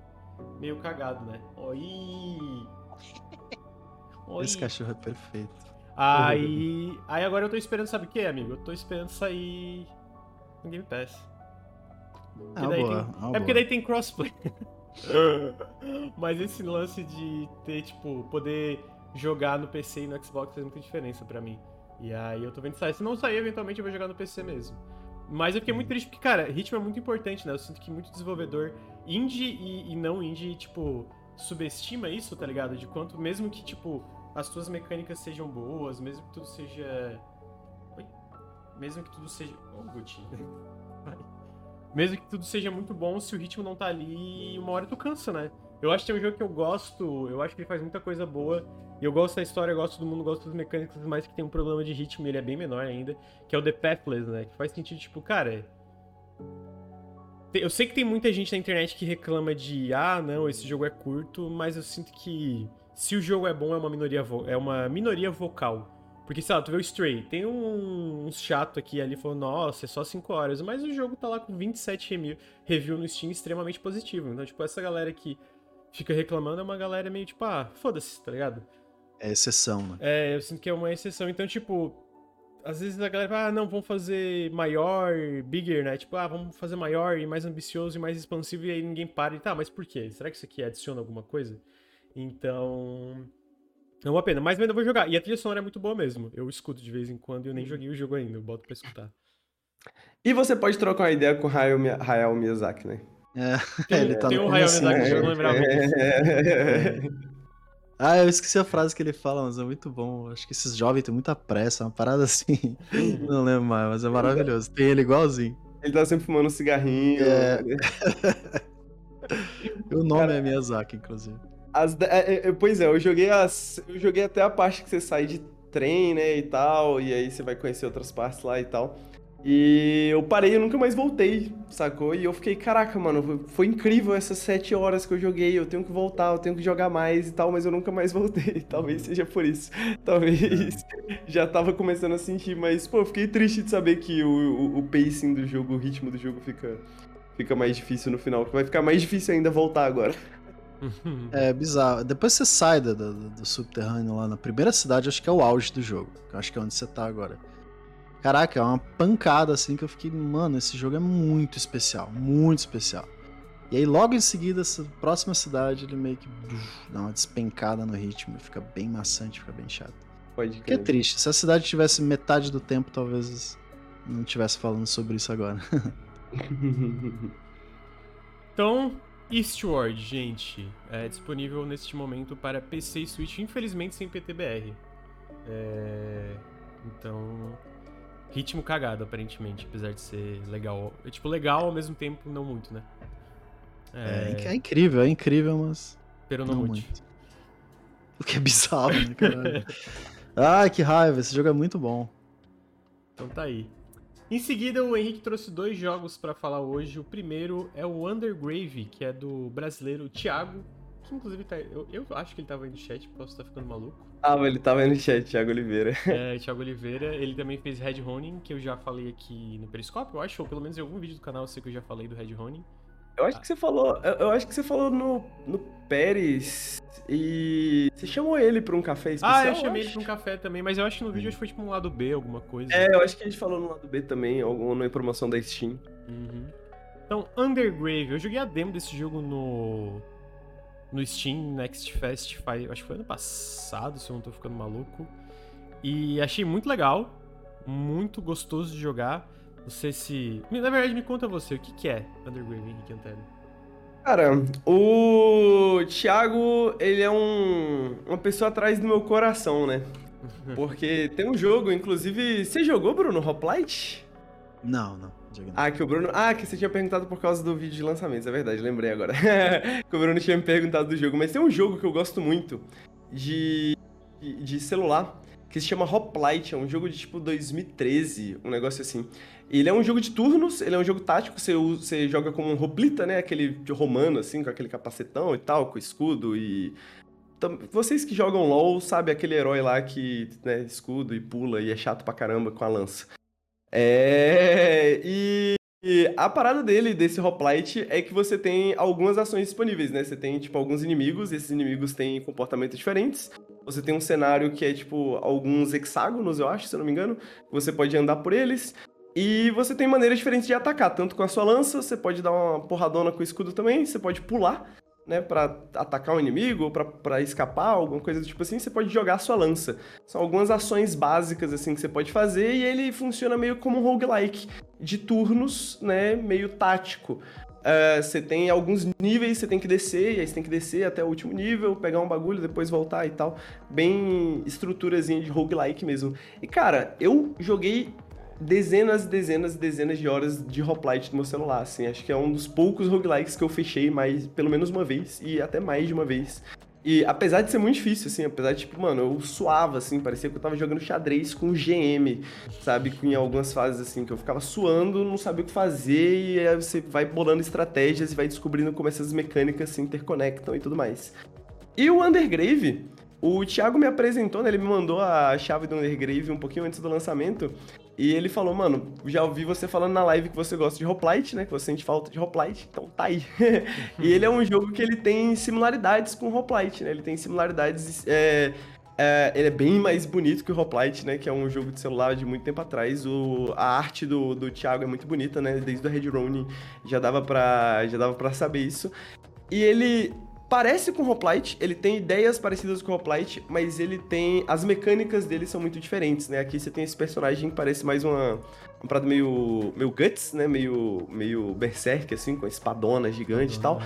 meio cagado, né? Oi! Oi. Esse cachorro é perfeito. Aí. Aí agora eu tô esperando, sabe o que, amigo? Eu tô esperando sair no Game Pass. Ah, boa, tem... ah, é porque boa. daí tem crossplay. Mas esse lance de ter, tipo, poder jogar no PC e no Xbox faz muita diferença para mim. E aí eu tô vendo sair. Se não sair, eventualmente eu vou jogar no PC mesmo. Mas eu fiquei muito triste porque, cara, ritmo é muito importante, né? Eu sinto que muito desenvolvedor indie e, e não indie, tipo, subestima isso, tá ligado? De quanto, mesmo que, tipo, as tuas mecânicas sejam boas, mesmo que tudo seja. Oi? Mesmo que tudo seja. Oh, Gucci. mesmo que tudo seja muito bom, se o ritmo não tá ali, uma hora tu cansa, né? Eu acho que tem um jogo que eu gosto, eu acho que ele faz muita coisa boa. E eu gosto da história, gosto do mundo, gosto das mecânicas, mas que tem um problema de ritmo ele é bem menor ainda, que é o The Pathless, né? Que faz sentido, tipo, cara. Eu sei que tem muita gente na internet que reclama de ah, não, esse jogo é curto, mas eu sinto que se o jogo é bom, é uma minoria, é uma minoria vocal. Porque, sei lá, tu vê o Stray, tem um, um chato aqui ali falando, nossa, é só 5 horas, mas o jogo tá lá com 27 review, review no Steam extremamente positivo. Então, tipo, essa galera que fica reclamando é uma galera meio tipo, ah, foda-se, tá ligado? É exceção, né? É, eu sinto que é uma exceção. Então, tipo, às vezes a galera fala, ah, não, vamos fazer maior, bigger, né? Tipo, ah, vamos fazer maior e mais ambicioso e mais expansivo, e aí ninguém para e tá, mas por quê? Será que isso aqui adiciona alguma coisa? Então. É uma pena, mas eu ainda vou jogar. E a trilha sonora é muito boa mesmo. Eu escuto de vez em quando e eu nem joguei o jogo ainda, eu boto pra escutar. E você pode trocar uma ideia com o Hayao Miyazaki, né? É, tem, ele tá tem no um Hayao. Miyazaki, eu não lembrava disso. É. Ah, eu esqueci a frase que ele fala, mas é muito bom. Acho que esses jovens têm muita pressa, uma parada assim. Não lembro mais, mas é maravilhoso. Tem ele igualzinho. Ele tá sempre fumando um cigarrinho. É. O nome é Miyazaki, inclusive. As de- é, é, pois é, eu joguei as. Eu joguei até a parte que você sai de trem, né, e tal, e aí você vai conhecer outras partes lá e tal. E eu parei e nunca mais voltei, sacou? E eu fiquei, caraca, mano, foi incrível essas sete horas que eu joguei, eu tenho que voltar, eu tenho que jogar mais e tal, mas eu nunca mais voltei. Talvez seja por isso. Talvez já tava começando a sentir, mas, pô, eu fiquei triste de saber que o, o, o pacing do jogo, o ritmo do jogo fica, fica mais difícil no final. Vai ficar mais difícil ainda voltar agora. É bizarro. Depois você sai do, do, do subterrâneo lá na primeira cidade, acho que é o auge do jogo. que Acho que é onde você tá agora. Caraca, é uma pancada assim que eu fiquei, mano, esse jogo é muito especial, muito especial. E aí logo em seguida, essa próxima cidade, ele meio que buf, dá uma despencada no ritmo fica bem maçante, fica bem chato. Pode Que é triste. Se a cidade tivesse metade do tempo, talvez não estivesse falando sobre isso agora. Então, Eastward, gente, é disponível neste momento para PC e Switch, infelizmente sem PTBR. É... Então, ritmo cagado, aparentemente, apesar de ser legal. É tipo legal ao mesmo tempo, não muito, né? É, inc- é incrível, é incrível, mas pero não, não muito. muito. O que é bizarro, né, caralho? Ai, que raiva, esse jogo é muito bom. Então tá aí. Em seguida, o Henrique trouxe dois jogos pra falar hoje. O primeiro é o Undergrave, que é do brasileiro Thiago, que inclusive tá. Eu, eu acho que ele tava aí no chat, posso estar ficando maluco. Ah, mas ele tava aí no chat, Thiago Oliveira. É, Thiago Oliveira, ele também fez Red Honing, que eu já falei aqui no Periscope, eu acho, ou pelo menos em algum vídeo do canal eu sei que eu já falei do Red Honing. Eu acho que você falou. Eu, eu acho que você falou no, no Pérez e. Você chamou ele pra um café especial? Ah, eu chamei ele acho. pra um café também, mas eu acho que no vídeo acho que foi tipo um lado B, alguma coisa. É, eu acho que a gente falou no lado B também, na promoção da Steam. Uhum. Então, Undergrave, eu joguei a demo desse jogo no no Steam Next Fest, faz, acho que foi ano passado, se eu não tô ficando maluco. E achei muito legal, muito gostoso de jogar. Não sei se. Na verdade, me conta você, o que, que é Undergrave, Henrique Antero? Cara, o Thiago, ele é um, uma pessoa atrás do meu coração, né? Porque tem um jogo, inclusive. Você jogou, Bruno, Hoplite? Não, não. Ah, que o Bruno. Ah, que você tinha perguntado por causa do vídeo de lançamento, é verdade, lembrei agora. que o Bruno tinha me perguntado do jogo. Mas tem um jogo que eu gosto muito de, de, celular que se chama Hoplite. É um jogo de tipo 2013, um negócio assim. Ele é um jogo de turnos, ele é um jogo tático, você, você joga como um hoplita, né? Aquele romano, assim, com aquele capacetão e tal, com escudo e. Vocês que jogam LOL sabem aquele herói lá que, né, escudo e pula e é chato pra caramba com a lança. É. E. e a parada dele, desse Hoplite, é que você tem algumas ações disponíveis, né? Você tem, tipo, alguns inimigos, esses inimigos têm comportamentos diferentes. Você tem um cenário que é, tipo, alguns hexágonos, eu acho, se eu não me engano. Você pode andar por eles. E você tem maneiras diferentes de atacar, tanto com a sua lança, você pode dar uma porradona com o escudo também, você pode pular, né, pra atacar o inimigo, ou pra escapar, alguma coisa do tipo assim, você pode jogar sua lança. São algumas ações básicas, assim, que você pode fazer, e ele funciona meio como um roguelike. de turnos, né, meio tático. Uh, você tem alguns níveis, você tem que descer, e aí você tem que descer até o último nível, pegar um bagulho, depois voltar e tal. Bem estruturazinha de roguelike mesmo. E cara, eu joguei dezenas dezenas dezenas de horas de Hoplite no meu celular, assim. Acho que é um dos poucos roguelikes que eu fechei mais, pelo menos uma vez, e até mais de uma vez. E apesar de ser muito difícil, assim, apesar de, tipo, mano, eu suava, assim, parecia que eu tava jogando xadrez com GM, sabe? Em algumas fases, assim, que eu ficava suando, não sabia o que fazer, e aí você vai bolando estratégias e vai descobrindo como essas mecânicas se interconectam e tudo mais. E o Undergrave, o Thiago me apresentou, né? Ele me mandou a chave do Undergrave um pouquinho antes do lançamento. E ele falou, mano, já ouvi você falando na live que você gosta de Hoplite, né? Que você sente falta de Hoplite, então tá aí. e ele é um jogo que ele tem similaridades com Hoplite, né? Ele tem similaridades. É, é, ele é bem mais bonito que o Hoplite, né? Que é um jogo de celular de muito tempo atrás. O, a arte do, do Thiago é muito bonita, né? Desde o Red Rune já dava pra, já dava pra saber isso. E ele parece com Hoplite, ele tem ideias parecidas com Hoplite, mas ele tem. As mecânicas dele são muito diferentes, né? Aqui você tem esse personagem que parece mais uma. Um prato meio. meio Guts, né? Meio. meio Berserk, assim, com a espadona gigante e tal.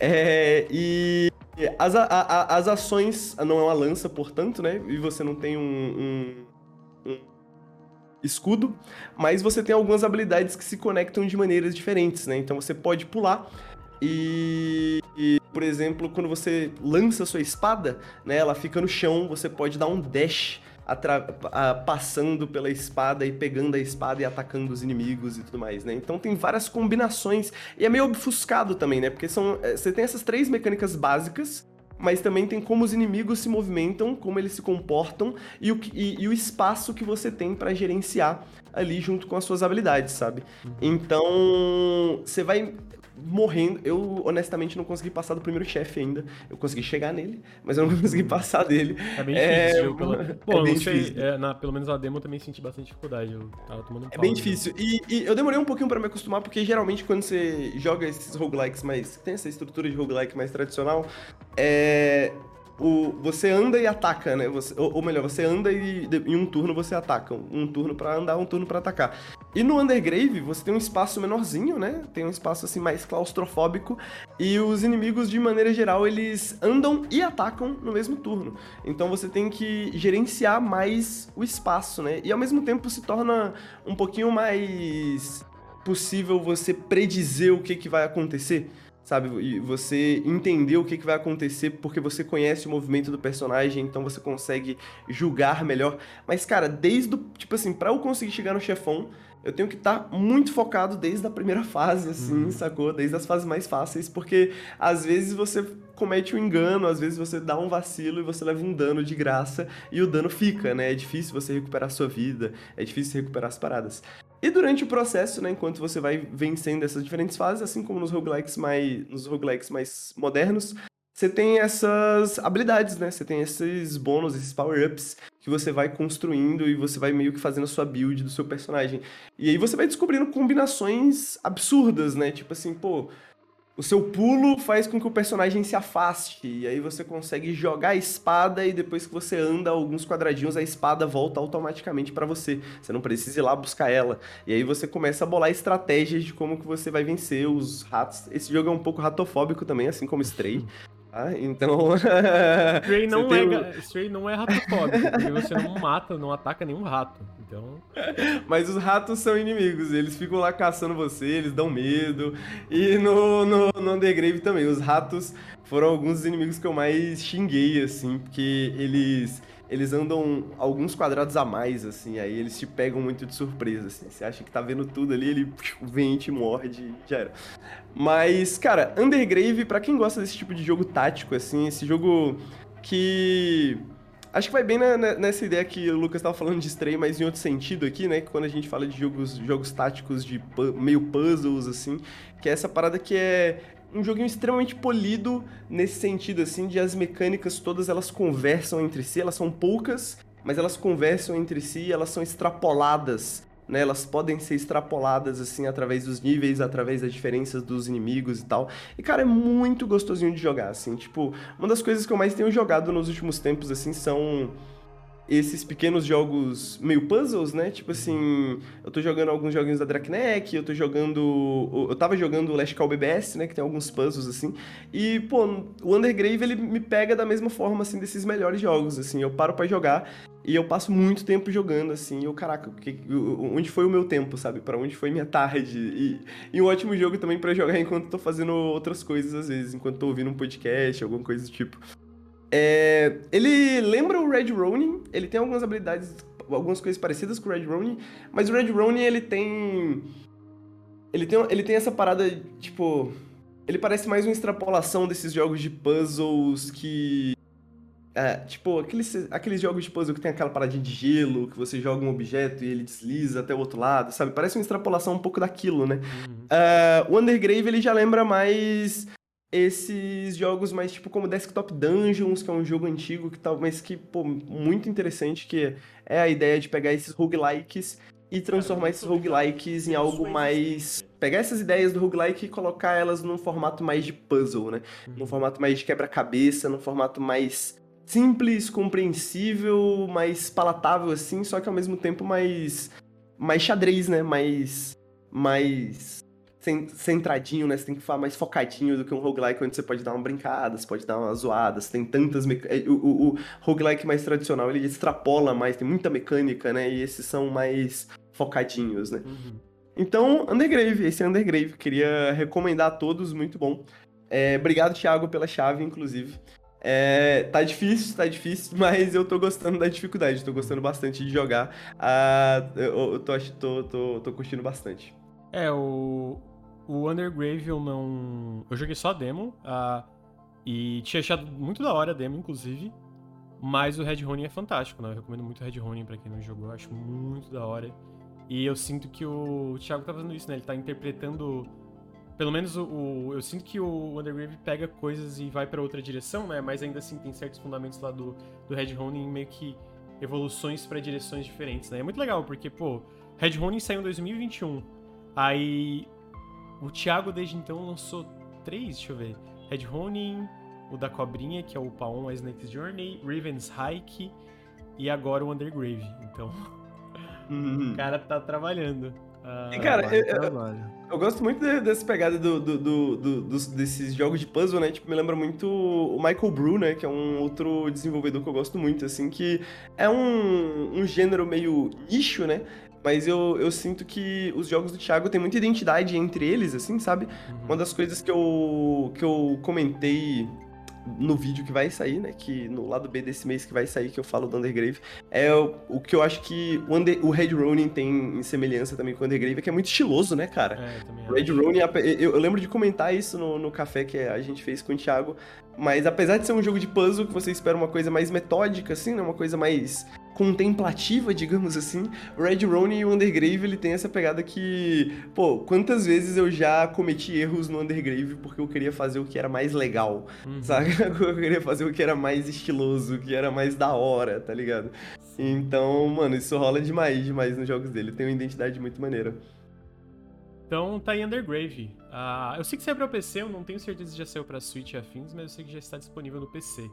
É. E. As, a, a, as ações não é uma lança, portanto, né? E você não tem um, um, um escudo, mas você tem algumas habilidades que se conectam de maneiras diferentes, né? Então você pode pular e, e, por exemplo, quando você lança sua espada, né, ela fica no chão, você pode dar um dash a, passando pela espada e pegando a espada e atacando os inimigos e tudo mais, né? Então tem várias combinações e é meio obfuscado também, né? Porque são, é, você tem essas três mecânicas básicas, mas também tem como os inimigos se movimentam, como eles se comportam e o, e, e o espaço que você tem para gerenciar ali junto com as suas habilidades, sabe? Uhum. Então, você vai morrendo. Eu, honestamente, não consegui passar do primeiro chefe ainda. Eu consegui chegar nele, mas eu não consegui passar dele. É bem difícil. É... Pela... Bom, é bem sei, difícil. É, na, pelo menos na demo eu também senti bastante dificuldade. Eu tava tomando um É bem difícil. E, e, eu demorei um pouquinho para me acostumar, porque geralmente quando você joga esses roguelikes mais... Tem essa estrutura de roguelike mais tradicional, é o, você anda e ataca, né? Você, ou, ou, melhor, você anda e em um turno você ataca. Um turno para andar, um turno para atacar. E no Undergrave você tem um espaço menorzinho, né? Tem um espaço assim mais claustrofóbico. E os inimigos, de maneira geral, eles andam e atacam no mesmo turno. Então você tem que gerenciar mais o espaço, né? E ao mesmo tempo se torna um pouquinho mais possível você predizer o que, que vai acontecer sabe? E você entender o que, que vai acontecer porque você conhece o movimento do personagem, então você consegue julgar melhor. Mas, cara, desde o. Tipo assim, pra eu conseguir chegar no chefão, eu tenho que estar tá muito focado desde a primeira fase, assim, uhum. sacou? Desde as fases mais fáceis, porque às vezes você comete um engano, às vezes você dá um vacilo e você leva um dano de graça e o dano fica, né? É difícil você recuperar a sua vida, é difícil recuperar as paradas. E durante o processo, né, enquanto você vai vencendo essas diferentes fases, assim como nos roguelikes mais, nos roguelikes mais modernos, você tem essas habilidades, né? Você tem esses bônus, esses power-ups que você vai construindo e você vai meio que fazendo a sua build do seu personagem. E aí você vai descobrindo combinações absurdas, né? Tipo assim, pô, o seu pulo faz com que o personagem se afaste, e aí você consegue jogar a espada e depois que você anda alguns quadradinhos, a espada volta automaticamente para você. Você não precisa ir lá buscar ela. E aí você começa a bolar estratégias de como que você vai vencer os ratos. Esse jogo é um pouco ratofóbico também, assim como Stray. Ah, então. Stray não, é, Stray não é ratofóbico, porque você não mata, não ataca nenhum rato. Então. Mas os ratos são inimigos, eles ficam lá caçando você, eles dão medo. E no, no, no Undergrave também, os ratos foram alguns dos inimigos que eu mais xinguei, assim, porque eles eles andam alguns quadrados a mais, assim, aí eles te pegam muito de surpresa, assim. Você acha que tá vendo tudo ali, ele vem te morde já era. Mas, cara, Undergrave, para quem gosta desse tipo de jogo tático, assim, esse jogo que. Acho que vai bem na, nessa ideia que o Lucas estava falando de Stray, mas em outro sentido aqui, né? Que quando a gente fala de jogos, jogos táticos de meio puzzles, assim, que é essa parada que é um joguinho extremamente polido nesse sentido, assim, de as mecânicas todas elas conversam entre si, elas são poucas, mas elas conversam entre si, elas são extrapoladas, né? Elas podem ser extrapoladas, assim, através dos níveis, através das diferenças dos inimigos e tal. E, cara, é muito gostosinho de jogar, assim, tipo, uma das coisas que eu mais tenho jogado nos últimos tempos, assim, são esses pequenos jogos meio puzzles, né? Tipo assim, eu tô jogando alguns joguinhos da Draknek, eu tô jogando. Eu tava jogando o Last Call BBS, né? Que tem alguns puzzles, assim. E, pô, o Undergrave, ele me pega da mesma forma, assim, desses melhores jogos, assim. Eu paro para jogar e eu passo muito tempo jogando, assim. E eu, caraca, que, onde foi o meu tempo, sabe? para onde foi minha tarde? E, e um ótimo jogo também para jogar enquanto tô fazendo outras coisas, às vezes, enquanto tô ouvindo um podcast, alguma coisa do tipo. É, ele lembra o Red Ronin, ele tem algumas habilidades, algumas coisas parecidas com o Red Ronin, mas o Red Ronin ele tem. Ele tem, ele tem essa parada, tipo. Ele parece mais uma extrapolação desses jogos de puzzles que. É, tipo, aqueles, aqueles jogos de puzzle que tem aquela paradinha de gelo, que você joga um objeto e ele desliza até o outro lado, sabe? Parece uma extrapolação um pouco daquilo, né? Uhum. Uh, o Undergrave, ele já lembra mais esses jogos mais tipo como Desktop Dungeons, que é um jogo antigo que tal, mas que, pô, muito interessante, que é a ideia de pegar esses roguelikes e transformar esses roguelikes em algo mais. Pegar essas ideias do roguelike e colocar elas num formato mais de puzzle, né? Num uhum. formato mais de quebra-cabeça, num formato mais simples, compreensível, mais palatável assim, só que ao mesmo tempo mais. mais xadrez, né? Mais. mais centradinho, né? Você tem que falar mais focadinho do que um roguelike onde você pode dar uma brincada, você pode dar umas zoadas, tem tantas... Me... É, o, o, o, roguelike mais tradicional, ele extrapola mais, tem muita mecânica, né? E esses são mais focadinhos, né? Uhum. Então, Undergrave, esse é Undergrave. Queria recomendar a todos, muito bom. É, obrigado, Thiago, pela chave, inclusive. É, tá difícil, tá difícil, mas eu tô gostando da dificuldade, tô gostando bastante de jogar. Ah, eu, eu tô, tô, tô, tô curtindo bastante. É, o, o Undergrave eu não. Eu joguei só a demo. Uh, e tinha achado muito da hora a demo, inclusive. Mas o Red Ronin é fantástico, né? Eu recomendo muito o Red Ronin pra quem não jogou. Eu acho muito da hora. E eu sinto que o Thiago tá fazendo isso, né? Ele tá interpretando. Pelo menos o, o eu sinto que o Undergrave pega coisas e vai para outra direção, né? Mas ainda assim tem certos fundamentos lá do, do Red Ronin, meio que evoluções para direções diferentes, né? É muito legal, porque, pô, Red Ronin saiu em 2021. Aí o Thiago, desde então, lançou três, deixa eu ver. Red Ronin, o da Cobrinha, que é o Paon, a Snake's Journey, Raven's Hike e agora o Undergrave. Então, uhum. o cara tá trabalhando. Uh, e cara, eu, eu, eu, gosto muito dessa pegada do, do, do, do, desses jogos de puzzle, né? Tipo, me lembra muito o Michael Brew, né? Que é um outro desenvolvedor que eu gosto muito, assim, que é um, um gênero meio nicho, né? Mas eu, eu sinto que os jogos do Thiago têm muita identidade entre eles, assim, sabe? Uhum. Uma das coisas que eu, que eu comentei no vídeo que vai sair, né? Que no lado B desse mês que vai sair, que eu falo do Undergrave, é o, o que eu acho que o, Under, o Red Ronin tem em semelhança também com o Undergrave, que é muito estiloso, né, cara? É, Red Ronin, eu, eu, lembro de comentar isso no, no café que a gente fez com o Thiago, mas apesar de ser um jogo de puzzle que você espera uma coisa mais metódica, assim, né? Uma coisa mais contemplativa, digamos assim, o Red Ronin e o Undergrave, ele tem essa pegada que, pô, quantas vezes eu já cometi erros no Undergrave porque eu queria fazer o que era mais legal, uhum. sabe? Eu queria fazer o que era mais estiloso, o que era mais da hora, tá ligado? Então, mano, isso rola demais, demais nos jogos dele, tem uma identidade muito maneira. Então tá aí Undergrave. Uh, eu sei que saiu pra PC, eu não tenho certeza se já saiu pra Switch e afins, mas eu sei que já está disponível no PC.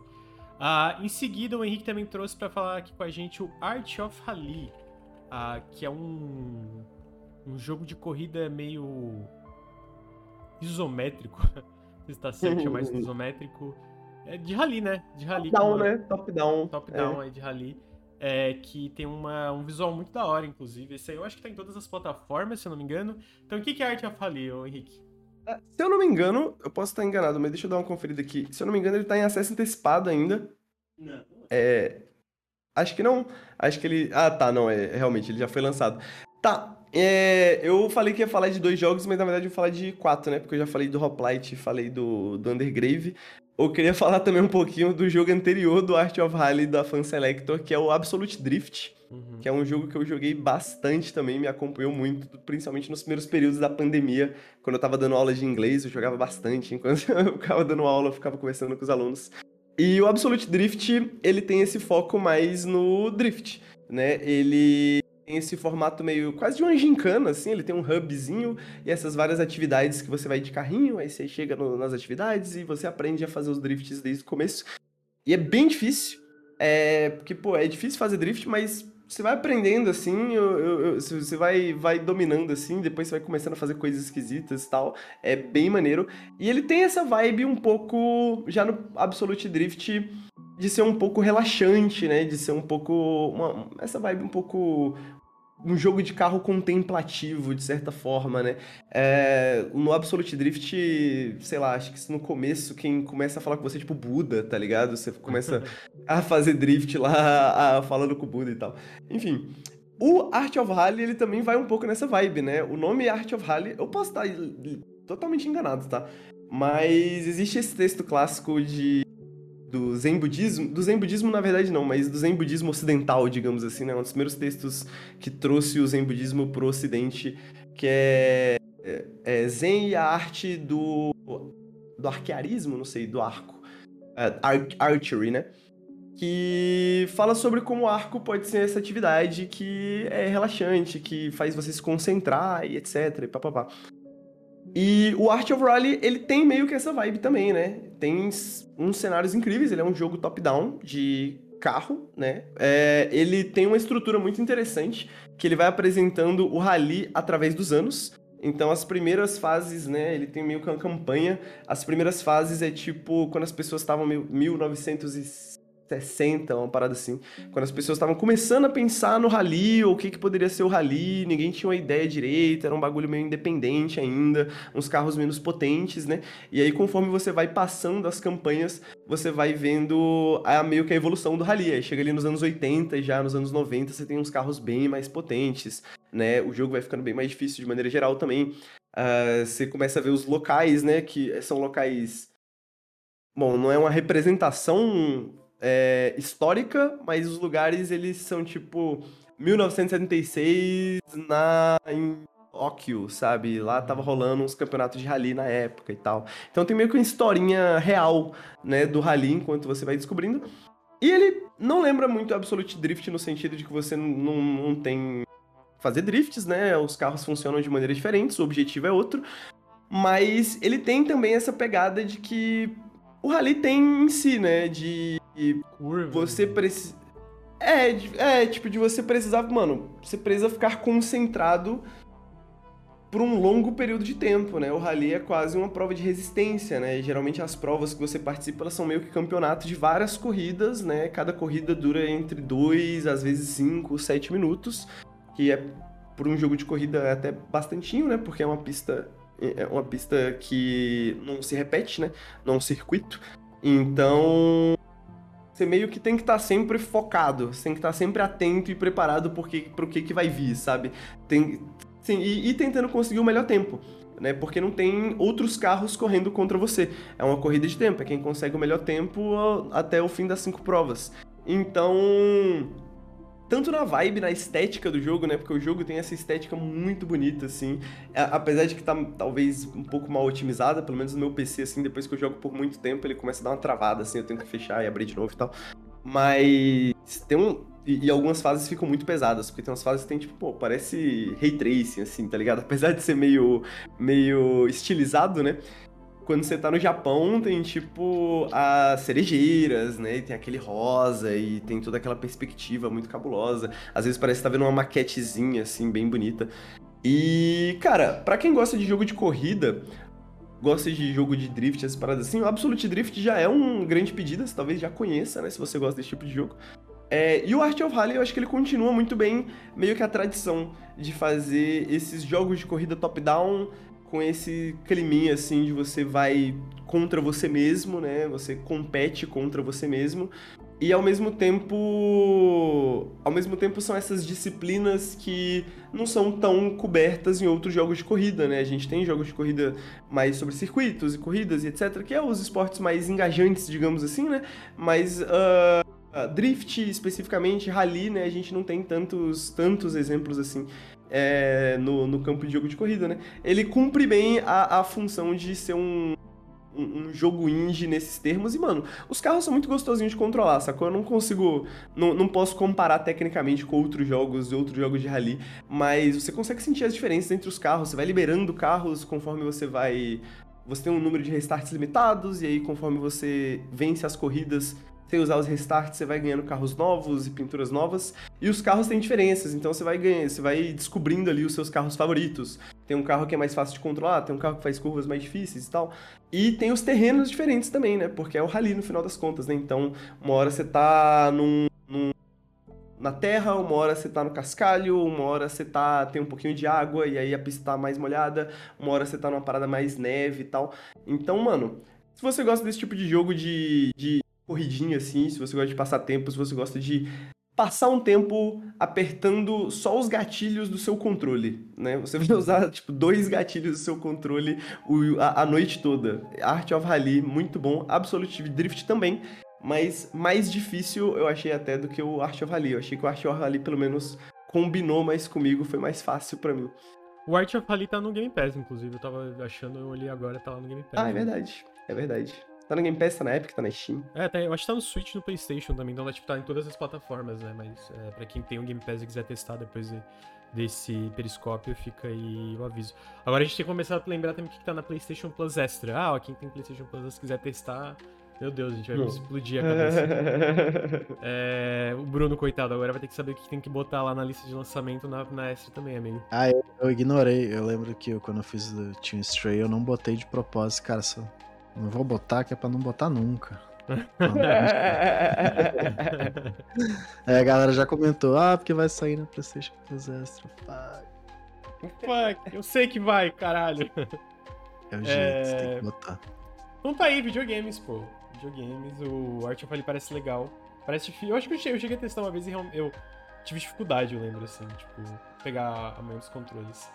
Uh, em seguida, o Henrique também trouxe para falar aqui com a gente o Art of Rally, uh, que é um, um jogo de corrida meio isométrico. Se está certo chamar isso de isométrico. É de rally, né? De rally. Top down, né? Top down. Top down é. de rally. É, que tem uma, um visual muito da hora, inclusive. Esse aí eu acho que tá em todas as plataformas, se eu não me engano. Então o que, que é Art of Rally, Henrique? É, se eu não me engano, eu posso estar enganado, mas deixa eu dar uma conferida aqui. Se eu não me engano, ele tá em acesso antecipado ainda. Não. É. Acho que não. Acho que ele. Ah, tá, não, é realmente, ele já foi lançado. Tá. É, eu falei que ia falar de dois jogos, mas na verdade eu vou falar de quatro, né? Porque eu já falei do Hoplite, falei do, do Undergrave. Eu queria falar também um pouquinho do jogo anterior do Art of Rally da Fan Selector, que é o Absolute Drift. Uhum. Que é um jogo que eu joguei bastante também, me acompanhou muito, principalmente nos primeiros períodos da pandemia, quando eu tava dando aula de inglês, eu jogava bastante. Enquanto eu ficava dando aula, eu ficava conversando com os alunos. E o Absolute Drift, ele tem esse foco mais no drift, né? Ele esse formato meio quase de uma gincana, assim, ele tem um hubzinho e essas várias atividades que você vai de carrinho, aí você chega no, nas atividades e você aprende a fazer os drifts desde o começo. E é bem difícil, É, porque, pô, é difícil fazer drift, mas você vai aprendendo assim, eu, eu, eu, você vai, vai dominando assim, depois você vai começando a fazer coisas esquisitas e tal. É bem maneiro. E ele tem essa vibe um pouco, já no Absolute Drift, de ser um pouco relaxante, né? De ser um pouco. Uma, essa vibe um pouco um jogo de carro contemplativo, de certa forma, né? É, no Absolute Drift, sei lá, acho que no começo quem começa a falar com você é tipo Buda, tá ligado? Você começa a fazer drift lá, a, falando com o Buda e tal. Enfim, o Art of Rally, ele também vai um pouco nessa vibe, né? O nome Art of Rally, eu posso estar totalmente enganado, tá? Mas existe esse texto clássico de do Zen Budismo, do Zen Budismo na verdade não, mas do Zen Budismo ocidental, digamos assim, né? Um dos primeiros textos que trouxe o Zen Budismo pro ocidente, que é, é, é Zen e a arte do, do arquearismo, não sei, do arco, é, ar, archery, né? Que fala sobre como o arco pode ser essa atividade que é relaxante, que faz você se concentrar e etc, e papapá. E o Art of Rally, ele tem meio que essa vibe também, né? Tem uns cenários incríveis, ele é um jogo top-down de carro, né? É, ele tem uma estrutura muito interessante, que ele vai apresentando o rally através dos anos. Então, as primeiras fases, né? Ele tem meio que uma campanha. As primeiras fases é tipo quando as pessoas estavam em 1900 60, uma parada assim. Quando as pessoas estavam começando a pensar no rally, ou o que, que poderia ser o rally, ninguém tinha uma ideia direita, era um bagulho meio independente ainda, uns carros menos potentes, né? E aí, conforme você vai passando as campanhas, você vai vendo a, meio que a evolução do rally. Aí chega ali nos anos 80 e já nos anos 90 você tem uns carros bem mais potentes, né? O jogo vai ficando bem mais difícil de maneira geral também. Uh, você começa a ver os locais, né? Que são locais. Bom, não é uma representação é, histórica, mas os lugares eles são tipo 1976 na em Óquio, sabe? Lá tava rolando uns campeonatos de rally na época e tal. Então tem meio que uma historinha real, né, do rally enquanto você vai descobrindo. E ele não lembra muito Absolute Drift no sentido de que você não, não tem fazer drifts, né? Os carros funcionam de maneira diferente, o objetivo é outro. Mas ele tem também essa pegada de que o rally tem em si, né? De Curva. você precisa. É, é, tipo, de você precisar. Mano, você precisa ficar concentrado por um longo período de tempo, né? O rally é quase uma prova de resistência, né? E, geralmente as provas que você participa elas são meio que campeonatos de várias corridas, né? Cada corrida dura entre dois, às vezes cinco, sete minutos, que é por um jogo de corrida é até bastantinho, né? Porque é uma pista é uma pista que não se repete, né? Não é um circuito. Então, você meio que tem que estar tá sempre focado, você tem que estar tá sempre atento e preparado porque, pro que, que vai vir, sabe? Tem, sim, e, e tentando conseguir o melhor tempo. Né, porque não tem outros carros correndo contra você. É uma corrida de tempo, é quem consegue o melhor tempo até o fim das cinco provas. Então, tanto na vibe, na estética do jogo, né? Porque o jogo tem essa estética muito bonita, assim. Apesar de que tá talvez um pouco mal otimizada, pelo menos no meu PC, assim, depois que eu jogo por muito tempo, ele começa a dar uma travada, assim, eu tenho que fechar e abrir de novo e tal. Mas tem um. E, e, algumas fases ficam muito pesadas, porque tem umas fases que tem, tipo, pô, parece ray tracing, assim, tá ligado? Apesar de ser meio, meio estilizado, né? Quando você tá no Japão, tem tipo as cerejeiras, né? E tem aquele rosa e tem toda aquela perspectiva muito cabulosa. Às vezes parece que tá vendo uma maquetezinha, assim, bem bonita. E, cara, para quem gosta de jogo de corrida, gosta de jogo de drift, essas paradas assim, o Absolute Drift já é um grande pedido, você talvez já conheça, né? Se você gosta desse tipo de jogo. É, e o Art of Rally, eu acho que ele continua muito bem, meio que a tradição de fazer esses jogos de corrida top-down com esse climinha assim de você vai contra você mesmo, né? Você compete contra você mesmo. E ao mesmo tempo, ao mesmo tempo são essas disciplinas que não são tão cobertas em outros jogos de corrida, né? A gente tem jogos de corrida mais sobre circuitos e corridas e etc, que é os esportes mais engajantes, digamos assim, né? Mas uh, drift especificamente, rally, né? A gente não tem tantos tantos exemplos assim é, no, no campo de jogo de corrida, né? Ele cumpre bem a, a função de ser um, um, um, jogo indie nesses termos. E, mano, os carros são muito gostosinhos de controlar, sacou? Eu não consigo. Não, não posso comparar tecnicamente com outros jogos e outros jogos de rally, mas você consegue sentir as diferenças entre os carros. Você vai liberando carros conforme você vai. Você tem um número de restarts limitados, e aí, conforme você vence as corridas, sem usar os restarts, você vai ganhando carros novos e pinturas novas. E os carros têm diferenças, então você vai ganhando, você vai descobrindo ali os seus carros favoritos. Tem um carro que é mais fácil de controlar, tem um carro que faz curvas mais difíceis e tal. E tem os terrenos diferentes também, né? Porque é o rally no final das contas, né? Então, uma hora você tá num, num na terra, uma hora você tá no cascalho, uma hora você tá tem um pouquinho de água e aí a pista tá mais molhada, uma hora você tá numa parada mais neve e tal. Então, mano, se você gosta desse tipo de jogo de, de corridinha assim, se você gosta de passar tempo, se você gosta de passar um tempo apertando só os gatilhos do seu controle, né? Você vai usar, tipo, dois gatilhos do seu controle a, a noite toda. Art of Rally, muito bom. Absolute Drift também, mas mais difícil eu achei até do que o Art of Rally. Eu achei que o Art of Rally, pelo menos, combinou mais comigo, foi mais fácil para mim. O Art of Rally tá no Game Pass, inclusive. Eu tava achando, eu olhei agora, tá lá no Game Pass. Ah, é verdade. É verdade. Tá no Game Pass, tá na Epic, tá na Steam. É, tá, eu acho que tá no Switch e no Playstation também, então tipo, tá em todas as plataformas, né? Mas é, pra quem tem o Game Pass e quiser testar depois de, desse periscópio, fica aí o aviso. Agora a gente tem que começar a lembrar também o que tá na Playstation Plus Extra. Ah, ó, quem tem Playstation Plus quiser testar, meu Deus, a gente vai Não. explodir a cabeça. é, o Bruno, coitado, agora vai ter que saber o que tem que botar lá na lista de lançamento na, na Extra também, amigo. Ah, eu, eu ignorei. Eu lembro que eu, quando eu fiz o Team Stray, eu não botei de propósito, cara. Só não vou botar, que é pra não botar nunca. é, a galera já comentou, ah, porque vai sair na Playstation Plus Extra. Fuck. Fuck, eu sei que vai, caralho. É o jeito, é... tem que botar. Então tá aí, videogames, pô. Videogames, o Art of Ali parece legal. Parece difícil. Eu acho que eu cheguei, eu cheguei a testar uma vez e eu tive dificuldade, eu lembro, assim, tipo, pegar a mão dos controles.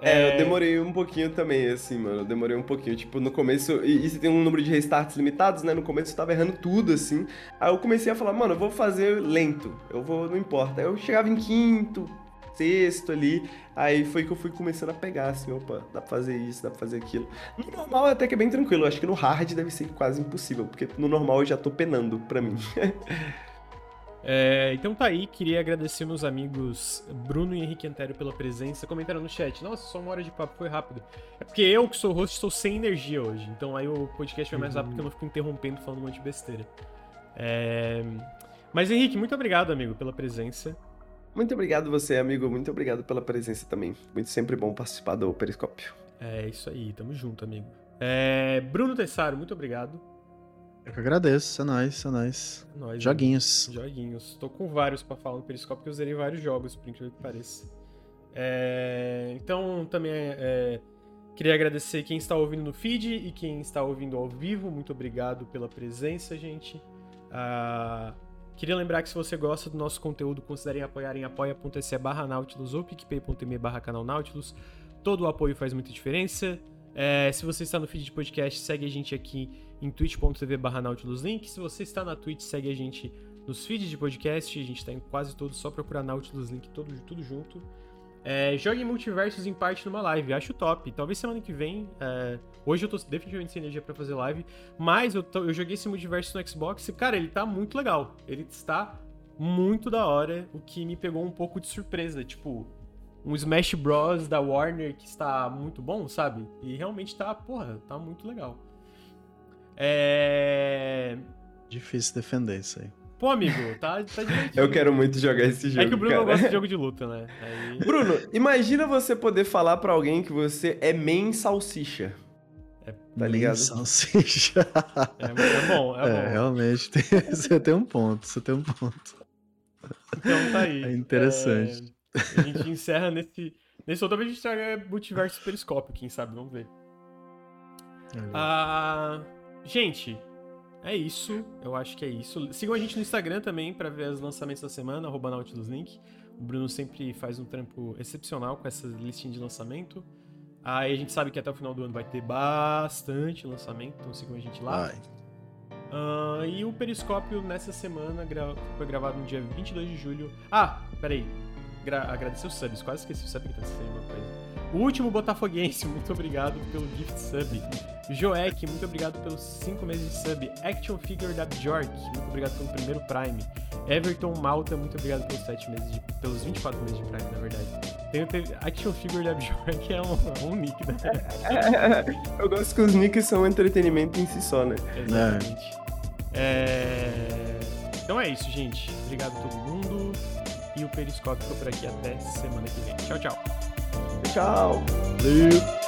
É, eu é. demorei um pouquinho também, assim, mano. Eu demorei um pouquinho. Tipo, no começo. E, e você tem um número de restarts limitados, né? No começo eu tava errando tudo, assim. Aí eu comecei a falar, mano, eu vou fazer lento. Eu vou, não importa. Aí eu chegava em quinto, sexto ali. Aí foi que eu fui começando a pegar, assim, opa, dá pra fazer isso, dá pra fazer aquilo. No normal até que é bem tranquilo. Eu acho que no hard deve ser quase impossível, porque no normal eu já tô penando pra mim. É, então tá aí, queria agradecer meus amigos Bruno e Henrique Antério pela presença. Comentaram no chat, nossa, só uma hora de papo foi rápido. É porque eu, que sou host, estou sem energia hoje. Então aí o podcast vai mais rápido porque eu não fico interrompendo falando um monte de besteira. É... Mas Henrique, muito obrigado, amigo, pela presença. Muito obrigado você, amigo. Muito obrigado pela presença também. Muito sempre bom participar do Periscópio. É isso aí, tamo junto, amigo. É... Bruno Tessaro, muito obrigado. Eu que agradeço, é nóis, é nóis. nóis Joguinhos. Né? Joguinhos. Tô com vários pra falar no Periscópio, porque eu zerei vários jogos, por incrível que pareça. É... Então, também é... é queria agradecer quem está ouvindo no feed e quem está ouvindo ao vivo. Muito obrigado pela presença, gente. Ah... Queria lembrar que se você gosta do nosso conteúdo, considerem apoiar em apoia.se barra Nautilus ou picpay.me barra canal Nautilus. Todo o apoio faz muita diferença. É, se você está no feed de podcast, segue a gente aqui em twitch.tv barra nautiluslink. Se você está na Twitch, segue a gente nos feeds de podcast, a gente está em quase todos, só procurar Nautilus Link todo, tudo junto. É, jogue multiversos em parte numa live, acho top. Talvez semana que vem. É, hoje eu tô definitivamente sem energia para fazer live, mas eu, tô, eu joguei esse multiverso no Xbox e, cara, ele tá muito legal. Ele está muito da hora, o que me pegou um pouco de surpresa. Tipo, um Smash Bros da Warner que está muito bom, sabe? E realmente tá, porra, tá muito legal. É. Difícil defender isso aí. Pô, amigo, tá, tá divertido. Eu quero muito jogar esse jogo. É que o Bruno cara. gosta de jogo de luta, né? Aí... Bruno, imagina você poder falar para alguém que você é main salsicha. É, tá ligado? Salsicha. É, é bom, é, é bom. Realmente, tem, você tem um ponto, você tem um ponto. Então tá aí. É interessante. A gente encerra nesse. Nesse outro, a gente traga multiverso periscópio, quem sabe, vamos ver. Ah, gente, é isso. Eu acho que é isso. Sigam a gente no Instagram também para ver os lançamentos da semana, arroba NautilusLink. O Bruno sempre faz um trampo excepcional com essa listinha de lançamento. Aí a gente sabe que até o final do ano vai ter bastante lançamento, então sigam a gente lá. Uh, e o Periscópio nessa semana gra foi gravado no dia 22 de julho. Ah, peraí agradecer os subs, quase esqueci o sub que tá uma coisa. O último Botafoguense, muito obrigado pelo gift sub. Joek, muito obrigado pelos 5 meses de sub. Action Figure da Bjork, muito obrigado pelo primeiro Prime. Everton Malta, muito obrigado pelos 7 meses de, pelos 24 meses de Prime, na verdade. Tem o Action Figure da Bjork é um, um nick, né? Eu gosto que os nicks são entretenimento em si só, né? Exatamente. É... Então é isso, gente. Obrigado a todo mundo. E o Periscópio ficou por aqui até semana que vem. Tchau, tchau. Tchau. Valeu.